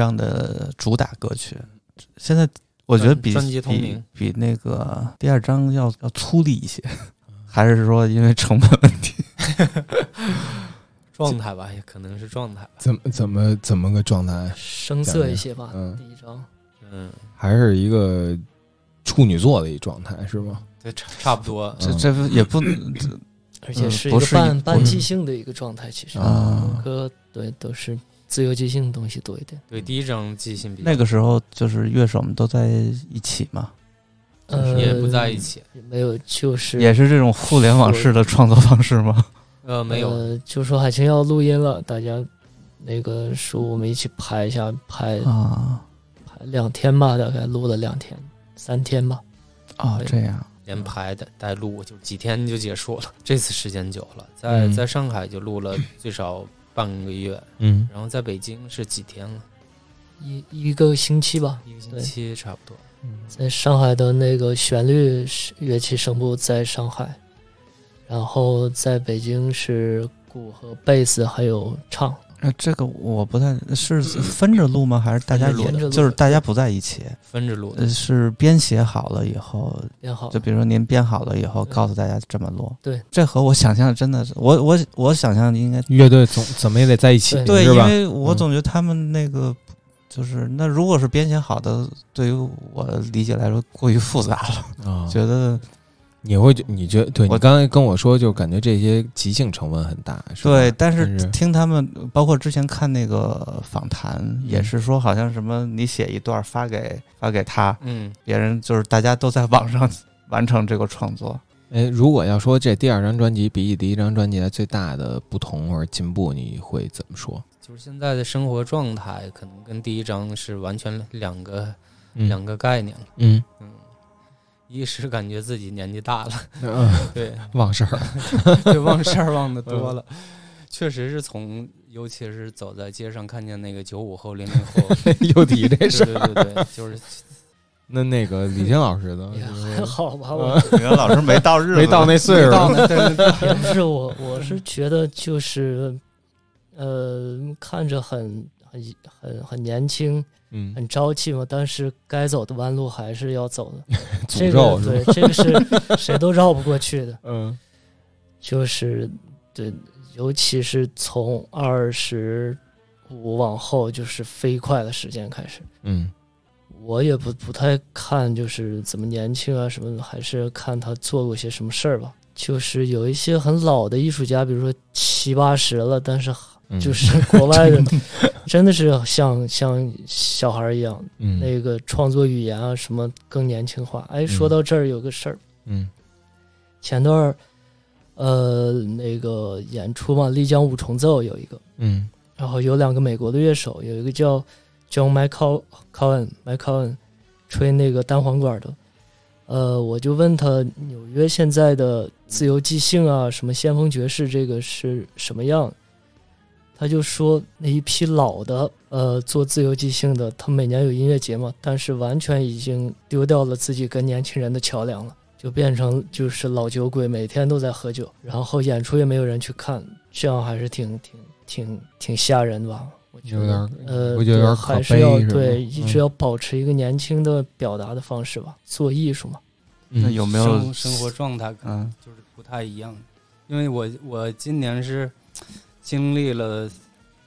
一张的主打歌曲。现在我觉得比专辑同比名比那个第二张要要粗粝一些，还是说因为成本问题？状态吧，也可能是状态吧。怎么怎么怎么个状态？生涩一些吧。嗯第一张，嗯，还是一个处女座的一状态是吗？对，差差不多。这这不也不而且嗯是一个不是一半半即兴的一个状态。其实啊歌对都是自由即兴的东西多一点。对，第一张即兴比那个时候就是乐手们都在一起嘛，呃，也不在一起，没有，就是也是这种互联网式的创作方式吗？呃，没有，呃，就说海清要录音了，大家那个说我们一起拍一下，拍啊拍两天吧，大概录了两天三天吧。啊，这样连排的带录就几天就结束了。这次时间久了，在嗯在上海就录了最少半个月，嗯，然后在北京是几天了，一一个星期吧，一个星期差不多。在上海的那个旋律是乐器声部在上海，然后在北京是鼓和贝斯还有唱，那这个我不太是分着录吗？还是大家分着就是大家不在一起？分着录呃，，是编写好了以后，编好就比如说您编好了以后，告诉大家这么录。对，这和我想象的真的是，我我我想象的应该乐队总怎么也得在一起，对？因为我嗯总觉得他们那个就是那如果是编写好的，对于我理解来说过于复杂了，啊，觉得你会觉你觉得对你我刚才跟我说，就感觉这些即兴成分很大，是吧对，但是是听他们，包括之前看那个访谈，嗯也是说好像什么你写一段发给发给他，嗯，别人就是大家都在网上完成这个创作。哎，如果要说这第二张专辑比起第一张专辑来最大的不同或者进步，你会怎么说？就是现在的生活状态可能跟第一张是完全两个嗯两个概念了。嗯嗯，一是感觉自己年纪大了，嗯，对，忘事儿，就忘事儿忘的多了。确实是从，尤其是走在街上看见那个九五后、零零后，又提这对事对对对，就是那那个李欣老师呢？也还好吧，我你们老师没到日子，没到那岁数，对对对，也不是我，我是觉得就是，呃，看着很很很很年轻，嗯，很朝气嘛，但是该走的弯路还是要走的。这？个对，这个是 谁都绕不过去的。嗯就是对，尤其是从二十五往后，就是飞快的时间开始。嗯我也不不太看，就是怎么年轻啊什么的，还是看他做过些什么事儿吧。就是有一些很老的艺术家，比如说七八十了，但是嗯，就是国外的，真的。是像像小孩一样，嗯。那个创作语言啊什么更年轻化。哎，说到这儿有个事儿，嗯。前段儿呃那个演出嘛，丽江五重奏有一个，嗯。然后有两个美国的乐手，有一个叫 John Michael Cohen Michael 吹那个单簧管的，呃，我就问他纽约现在的自由即兴啊，什么先锋爵士这个是什么样？他就说那一批老的呃做自由即兴的，他每年有音乐节嘛，但是完全已经丢掉了自己跟年轻人的桥梁了，就变成就是老酒鬼，每天都在喝酒，然后演出也没有人去看，这样还是挺挺挺挺吓人的吧？我觉得有点儿呃，我觉得有点还是要对，一直嗯要保持一个年轻的表达的方式吧，做艺术嘛。嗯那有没有生生活状态可能嗯就是不太一样？因为我我今年是经历了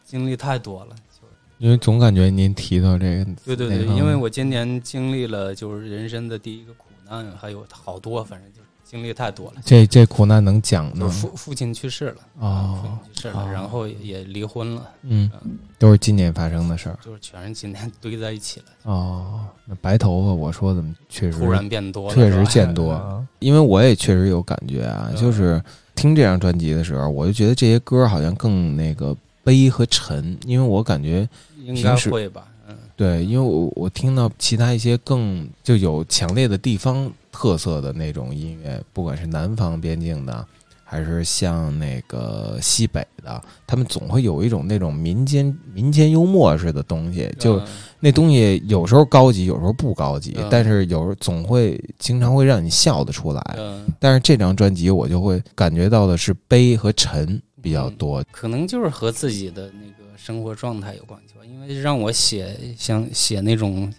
经历太多了，就。因为总感觉您提到这个，对对对，因为我今年经历了就是人生的第一个苦难，还有好多，反正就是经历太多了。这这苦难能讲就呢父父亲去世了，父哦，亲去世了，哦。然后也离婚了，嗯，都是今年发生的事儿。就是全是今年堆在一起了，哦。那白头发，我说怎么确实突然变多了，确实见多，因为我也确实有感觉啊，嗯。就是听这张专辑的时候，我就觉得这些歌好像更那个悲和沉，因为我感觉应该平时会吧，嗯，对，因为我我听到其他一些更就有强烈的地方特色的那种音乐，不管是南方边境的，还是像那个西北的，他们总会有一种那种民间民间幽默似的东西，就嗯那东西有时候高级，有时候不高级，嗯但是有时候总会经常会让你笑得出来。嗯，但是这张专辑我就会感觉到的是悲和沉，比较多。可能就是和自己的那个生活状态有关系吧。因为让我写想写那种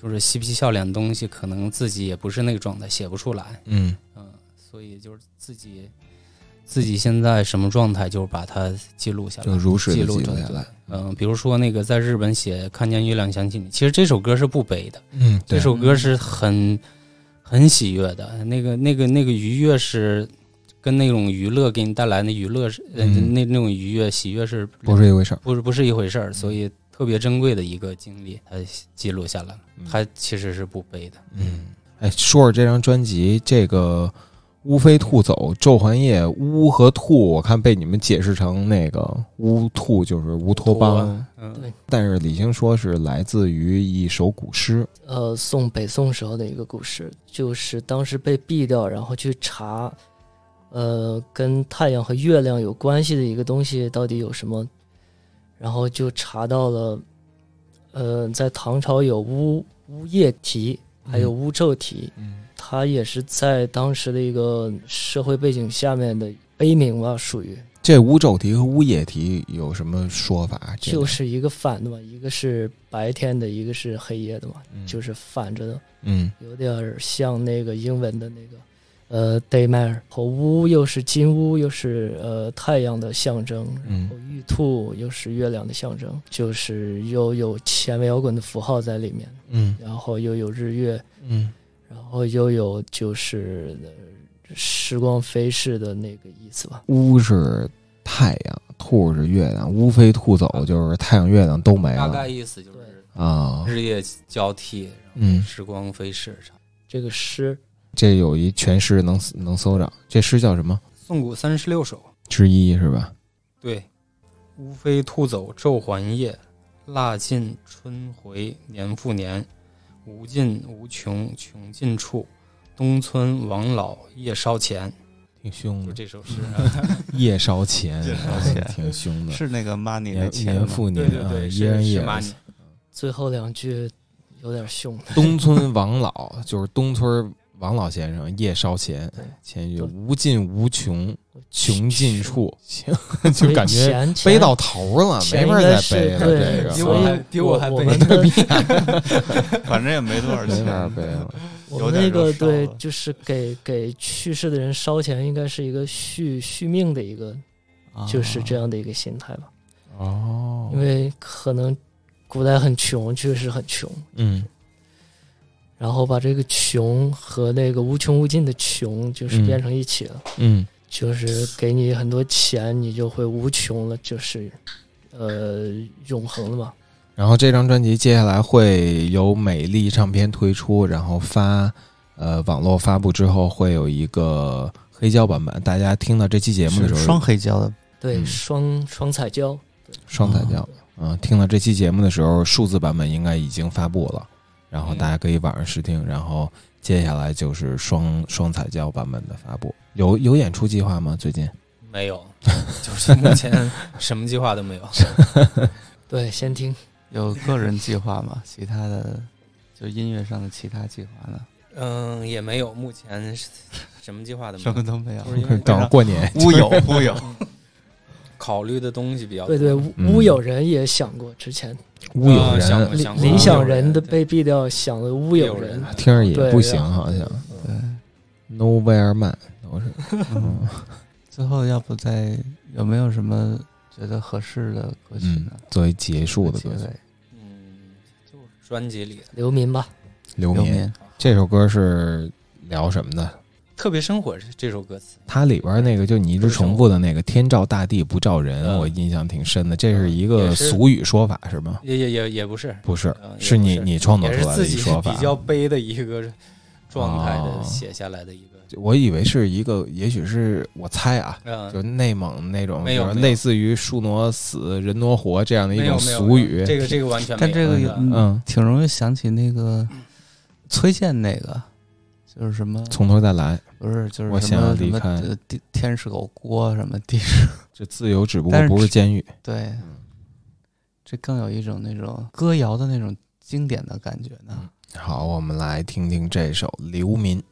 就是嬉皮笑脸的东西，可能自己也不是那个状态，写不出来。嗯嗯，所以就是自己自己现在什么状态，就是把它记录下来，就如实记录下来。嗯，比如说那个在日本写《看见月亮想起你》，其实这首歌是不悲的，嗯，这首歌是很很喜悦的。那个那个那个愉悦是跟那种娱乐给你带来的娱乐是，那那种愉悦喜悦是不是一回事儿。不是不是一回事儿，所以特别珍贵的一个经历，他记录下来了。他其实是不悲的。嗯，哎，说说这张专辑，这个乌飞兔走，昼环夜，乌和兔，我看被你们解释成那个乌兔就是乌托邦，嗯，对但是李兴说是来自于一首古诗。呃，宋北宋时候的一个故事，就是当时被毙掉，然后去查，呃，跟太阳和月亮有关系的一个东西到底有什么，然后就查到了，呃，在唐朝有乌乌夜啼，还有乌昼啼，嗯它也是在当时的一个社会背景下面的悲鸣吧，属于这乌昼啼和乌夜啼有什么说法？就是一个反的嘛，一个是白天的，一个是黑夜的嘛，嗯就是反着的。嗯有点像那个英文的那个呃 daymare，后乌又是金乌，又是呃太阳的象征，嗯然后玉兔又是月亮的象征，就是又有前卫摇滚的符号在里面，嗯然后又有日月，嗯然后又有就是、呃时光飞逝的那个意思吧。乌是太阳，兔是月亮，乌飞兔走就是太阳月亮都没了大概意思就是啊。日夜交替，嗯时光飞逝。这个诗这有一全诗能能搜着，这诗叫什么？宋古三十六首，之一是吧？对，乌飞兔走昼还夜，蜡尽春回年复年，无尽无穷穷尽处，东村王老夜烧钱。挺凶的，这首诗，夜烧钱，夜烧钱 挺凶的。是那个 money 的年钱年复年啊，对对对，依然夜是是马。你最后两句有点凶，东村王老就是东村王老先生，夜烧钱对，前一句无尽无穷，穷尽处，行，就感觉钱背到头了，没法再背了。对这个所以啊比我还背我们的 反正也没多少没法钱。背了。我们那个对，就是给给去世的人烧钱，应该是一个续续命的一个，就是这。样的一个心态吧。哦因为可能古代很穷，确实很穷，嗯然后把这个穷和那个无穷无尽的穷，就是嗯变成一起了。嗯就是给你很多钱，你就会无穷了，就是呃永恒了嘛。然后这张专辑接下来会由美丽唱片推出，然后发呃网络发布之后会有一个黑胶版本。大家听到这期节目的时候，是双黑胶的，对，嗯双双彩胶，双彩胶，嗯，听到这期节目的时候，数字版本应该已经发布了，然后大家可以晚上试听，然后接下来就是双双彩胶版本的发布。有有演出计划吗？最近？没有，就是目前什么计划都没有。对，先听。有个人计划吗？其他的就音乐上的其他计划呢？嗯，也没有，目前什么计划都没有什么有。都没有等过年，乌有乌有，考虑的东西比较对对，乌有人也想过，之前乌有人。啊想过理想过理想人的被毙掉，想了乌有人，听着也不行，好像。对。Nowhere Man 都是。嗯 最后要不再有没有什么觉得合适的歌曲嗯呢？，作为结束的歌曲，嗯，就是专辑里的。流民吧。流民。流民。这首歌是聊什么的？特别生活这首歌词，它里边那个就你一直重复的那个“天照大地不照人”，嗯。我印象挺深的。这是一个俗语说法是吗？也也也也不是，不是嗯，是。你你创作出来的是自己一说法。比。较悲的一个状态哦。的写下来的一个，我以为是一个，也许是我猜啊，嗯，就内蒙那种，没有没有。比如类似于树挪死，人挪活这样的一种俗语。这个这个完全没有，但这个嗯，挺容易想起那个崔健那个，就是什么从头再来，不是就是我想要离开天是狗锅什么地是 这自由只不过不是监狱。对，这更有一种那种歌谣的那种经典的感觉呢。好，我们来听听这首《流民》。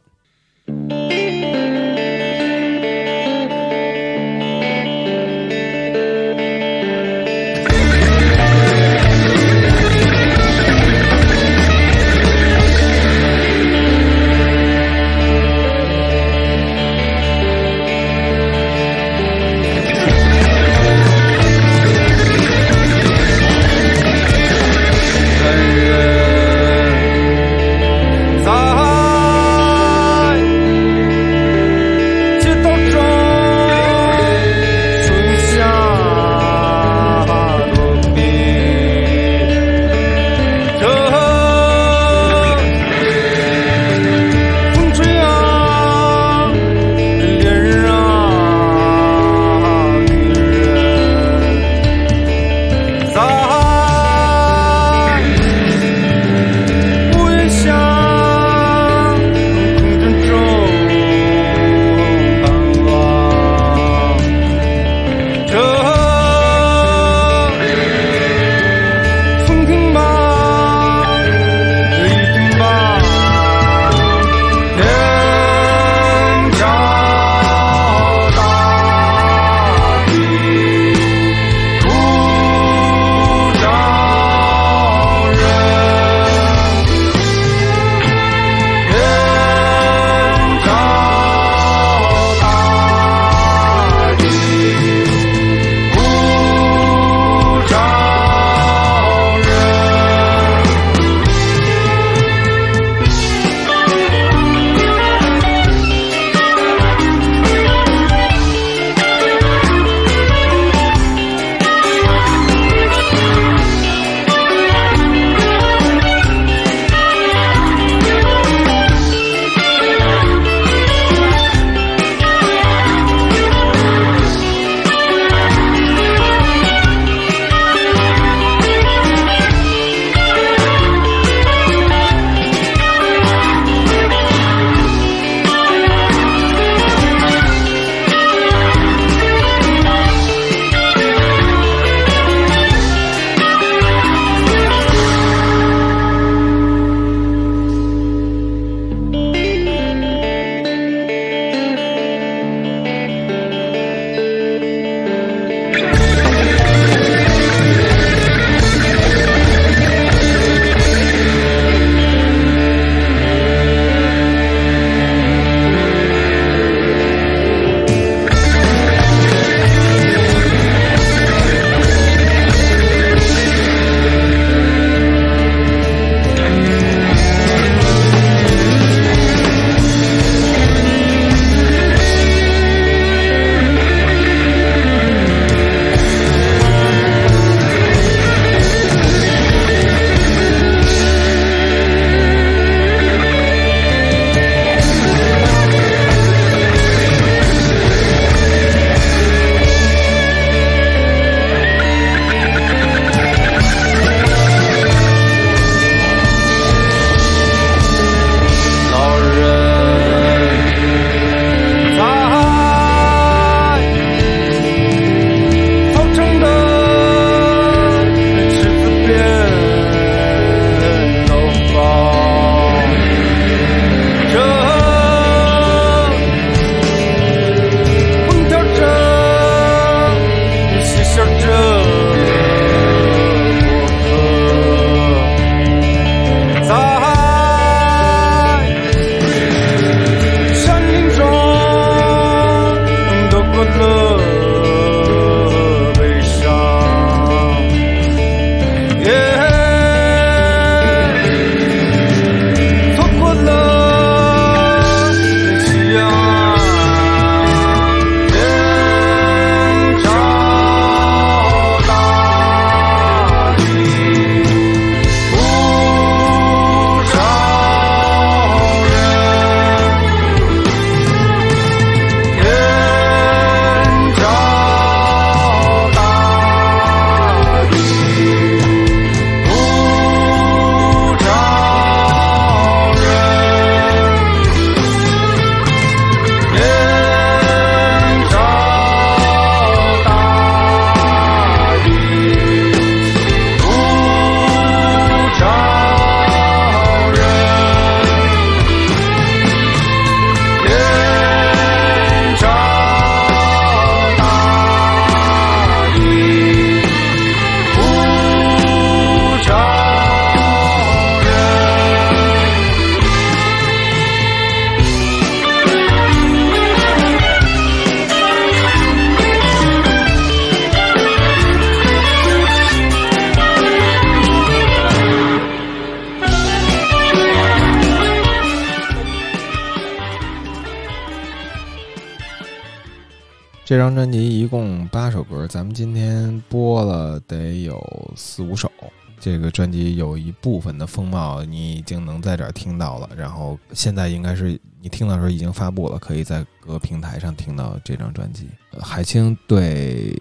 这个专辑有一部分的风貌你已经能在这儿听到了，然后现在应该是你听到的时候已经发布了，可以在各平台上听到这张专辑。呃海清对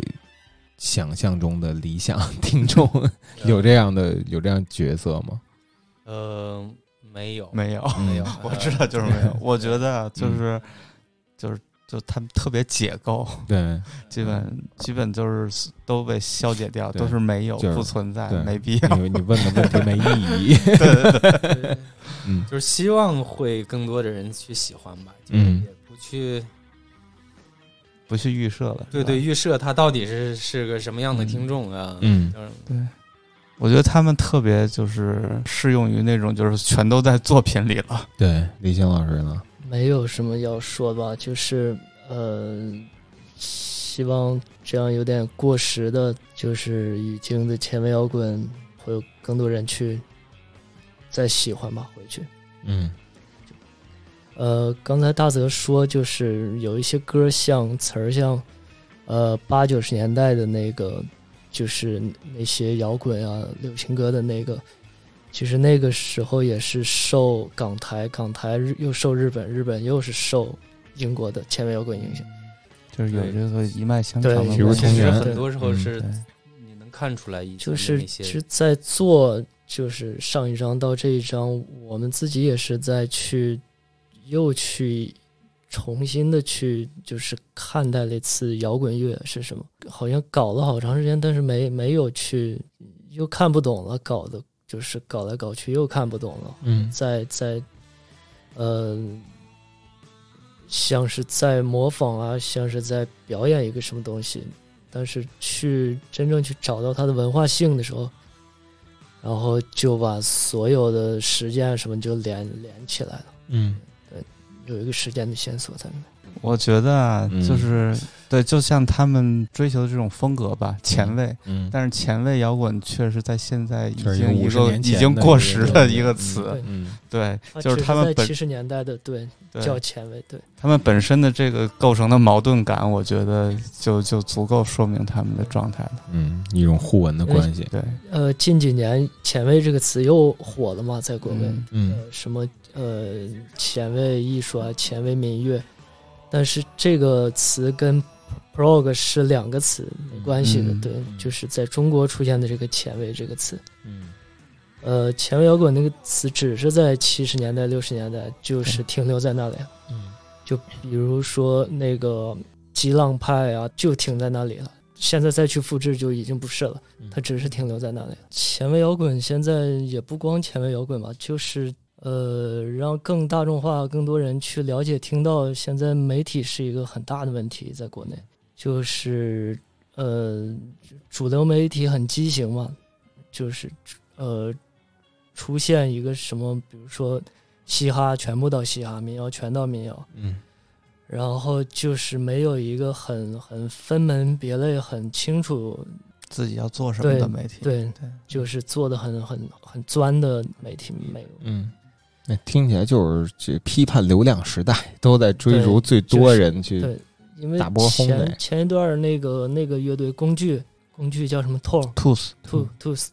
想象中的理想听众 有这样的有这样角色吗？呃，没有，没有，没有 我知道就是没有。我觉得啊就是就是就他们特别解构，对，基本基本就是都被消解掉，都是没有就是不存在，没必要。你你问的问题没意义。对 嗯就是希望会更多的人去喜欢吧，就是嗯也不去不去预设了。对对，预设他到底是是个什么样的听众啊？嗯就是对，我觉得他们特别就是适用于那种就是全都在作品里了。对，李欣老师呢？没有什么要说吧，就是呃，希望这样有点过时的，就是已经的前卫摇滚会有更多人去再喜欢吧，回去。嗯呃，刚才大泽说，就是有一些歌像词儿像，呃，八九十年代的那个，就是那些摇滚啊、流行歌的那个，其实那个时候也是受港台，港台日又受日本，日本又是受英国的前卫摇滚影响。就是有对这个一脉相承的。其实很多时候嗯是你能看出来一些就是其实，在做就是上一章到这一章，我们自己也是在去又去重新的去就是看待了一次摇滚乐是什么，好像搞了好长时间，但是没没有去又看不懂了，搞的就是搞来搞去又看不懂了，嗯在在呃。像是在模仿啊，像是在表演一个什么东西，但是去真正去找到它的文化性的时候，然后就把所有的时间啊什么就连连起来了，嗯对有一个时间的线索在里面。我觉得啊，嗯。就是对，就像他们追求的这种风格吧，前卫。嗯。但是前卫摇滚确实在现在已就是经一个已经过时的一个嗯词，对。嗯。对，就是他们本在七十年代的对对。叫前卫，对。他们本身的这个构成的矛盾感，我觉得就就足够说明他们的状态了。嗯，一种互文的关系。对，呃，近几年“前卫”这个词又火了嘛，在国内，嗯。嗯。呃，什么呃前卫艺术啊，前卫民乐，但是这个词跟 prog 是两个词没关系的，嗯对，就是在中国出现的这个前卫这个词，嗯。呃，前卫摇滚那个词只是在七十年代、六十年代就是停留在那里，嗯。就比如说那个激浪派啊，就停在那里了。现在再去复制就已经不是了，它只是停留在那里。前卫摇滚现在也不光前卫摇滚吧，就是呃，让更大众化，更多人去了解、听到。现在媒体是一个很大的问题，在国内，就是呃，主流媒体很畸形嘛，就是呃，出现一个什么，比如说嘻哈全部到嘻哈，民谣全到民谣，嗯然后就是没有一个很很分门别类、很清楚，自己要做什么的媒体，对，对就是做的很很很钻的媒体没有。嗯，那听起来就是这批判流量时代，都在追逐最多人去。对，因为打波轰前前一段那个那个乐队工具工具叫什么？Tooth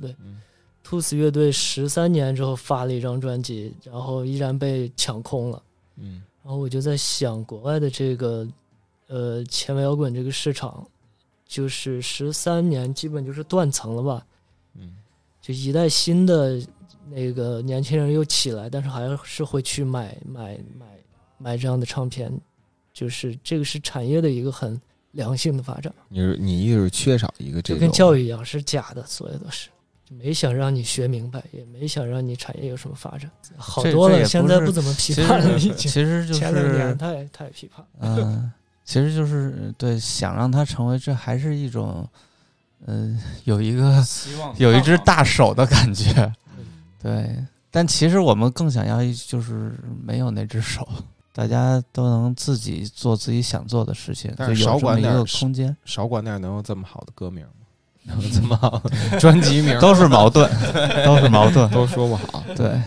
对。嗯。Tooth 乐队十三年之后发了一张专辑，然后依然被抢空了。嗯。然后我就在想，国外的这个呃前卫摇滚这个市场，就是十三年基本就是断层了吧？嗯。就一代新的那个年轻人又起来，但是还是会去买买买买这样的唱片，就是这个是产业的一个很良性的发展，你是你一是缺少一个这就跟教育一样是假的，所有都是。没想让你学明白，也没想让你产业有什么发展，好多了。现在不怎么批判了，已经。其实就前两年是太太批判。嗯，其实就是对想让它成为，这还是一种，嗯、有一个希望有一只大手的感觉，对。但其实我们更想要一就是没有那只手，大家都能自己做自己想做的事情，但是就少管点儿空间，少管点能有这么好的歌名吗？能有这么好的专辑名 都是矛盾，都是矛盾，都说不好。对，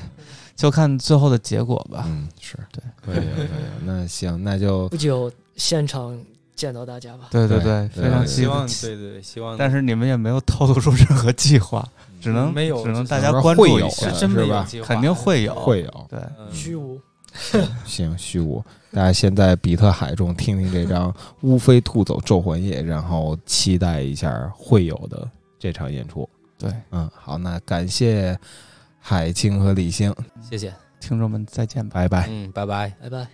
就看最后的结果吧。嗯，是对，可以可以。那行，那就不久现场见到大家吧。对对对非常希希望对对对，希望但是你们也没有透露出任何计划，只能没有只能大家关注会有一下是，真吧有计划肯定会有，会有。对。嗯虚无，行，虚无，大家先在比特海中听听这张《乌飞兔走咒魂夜》，然后期待一下会有的这场演出。对，嗯，好，那感谢海清和李星，谢谢，听众们再见。拜拜。嗯，拜拜。拜拜。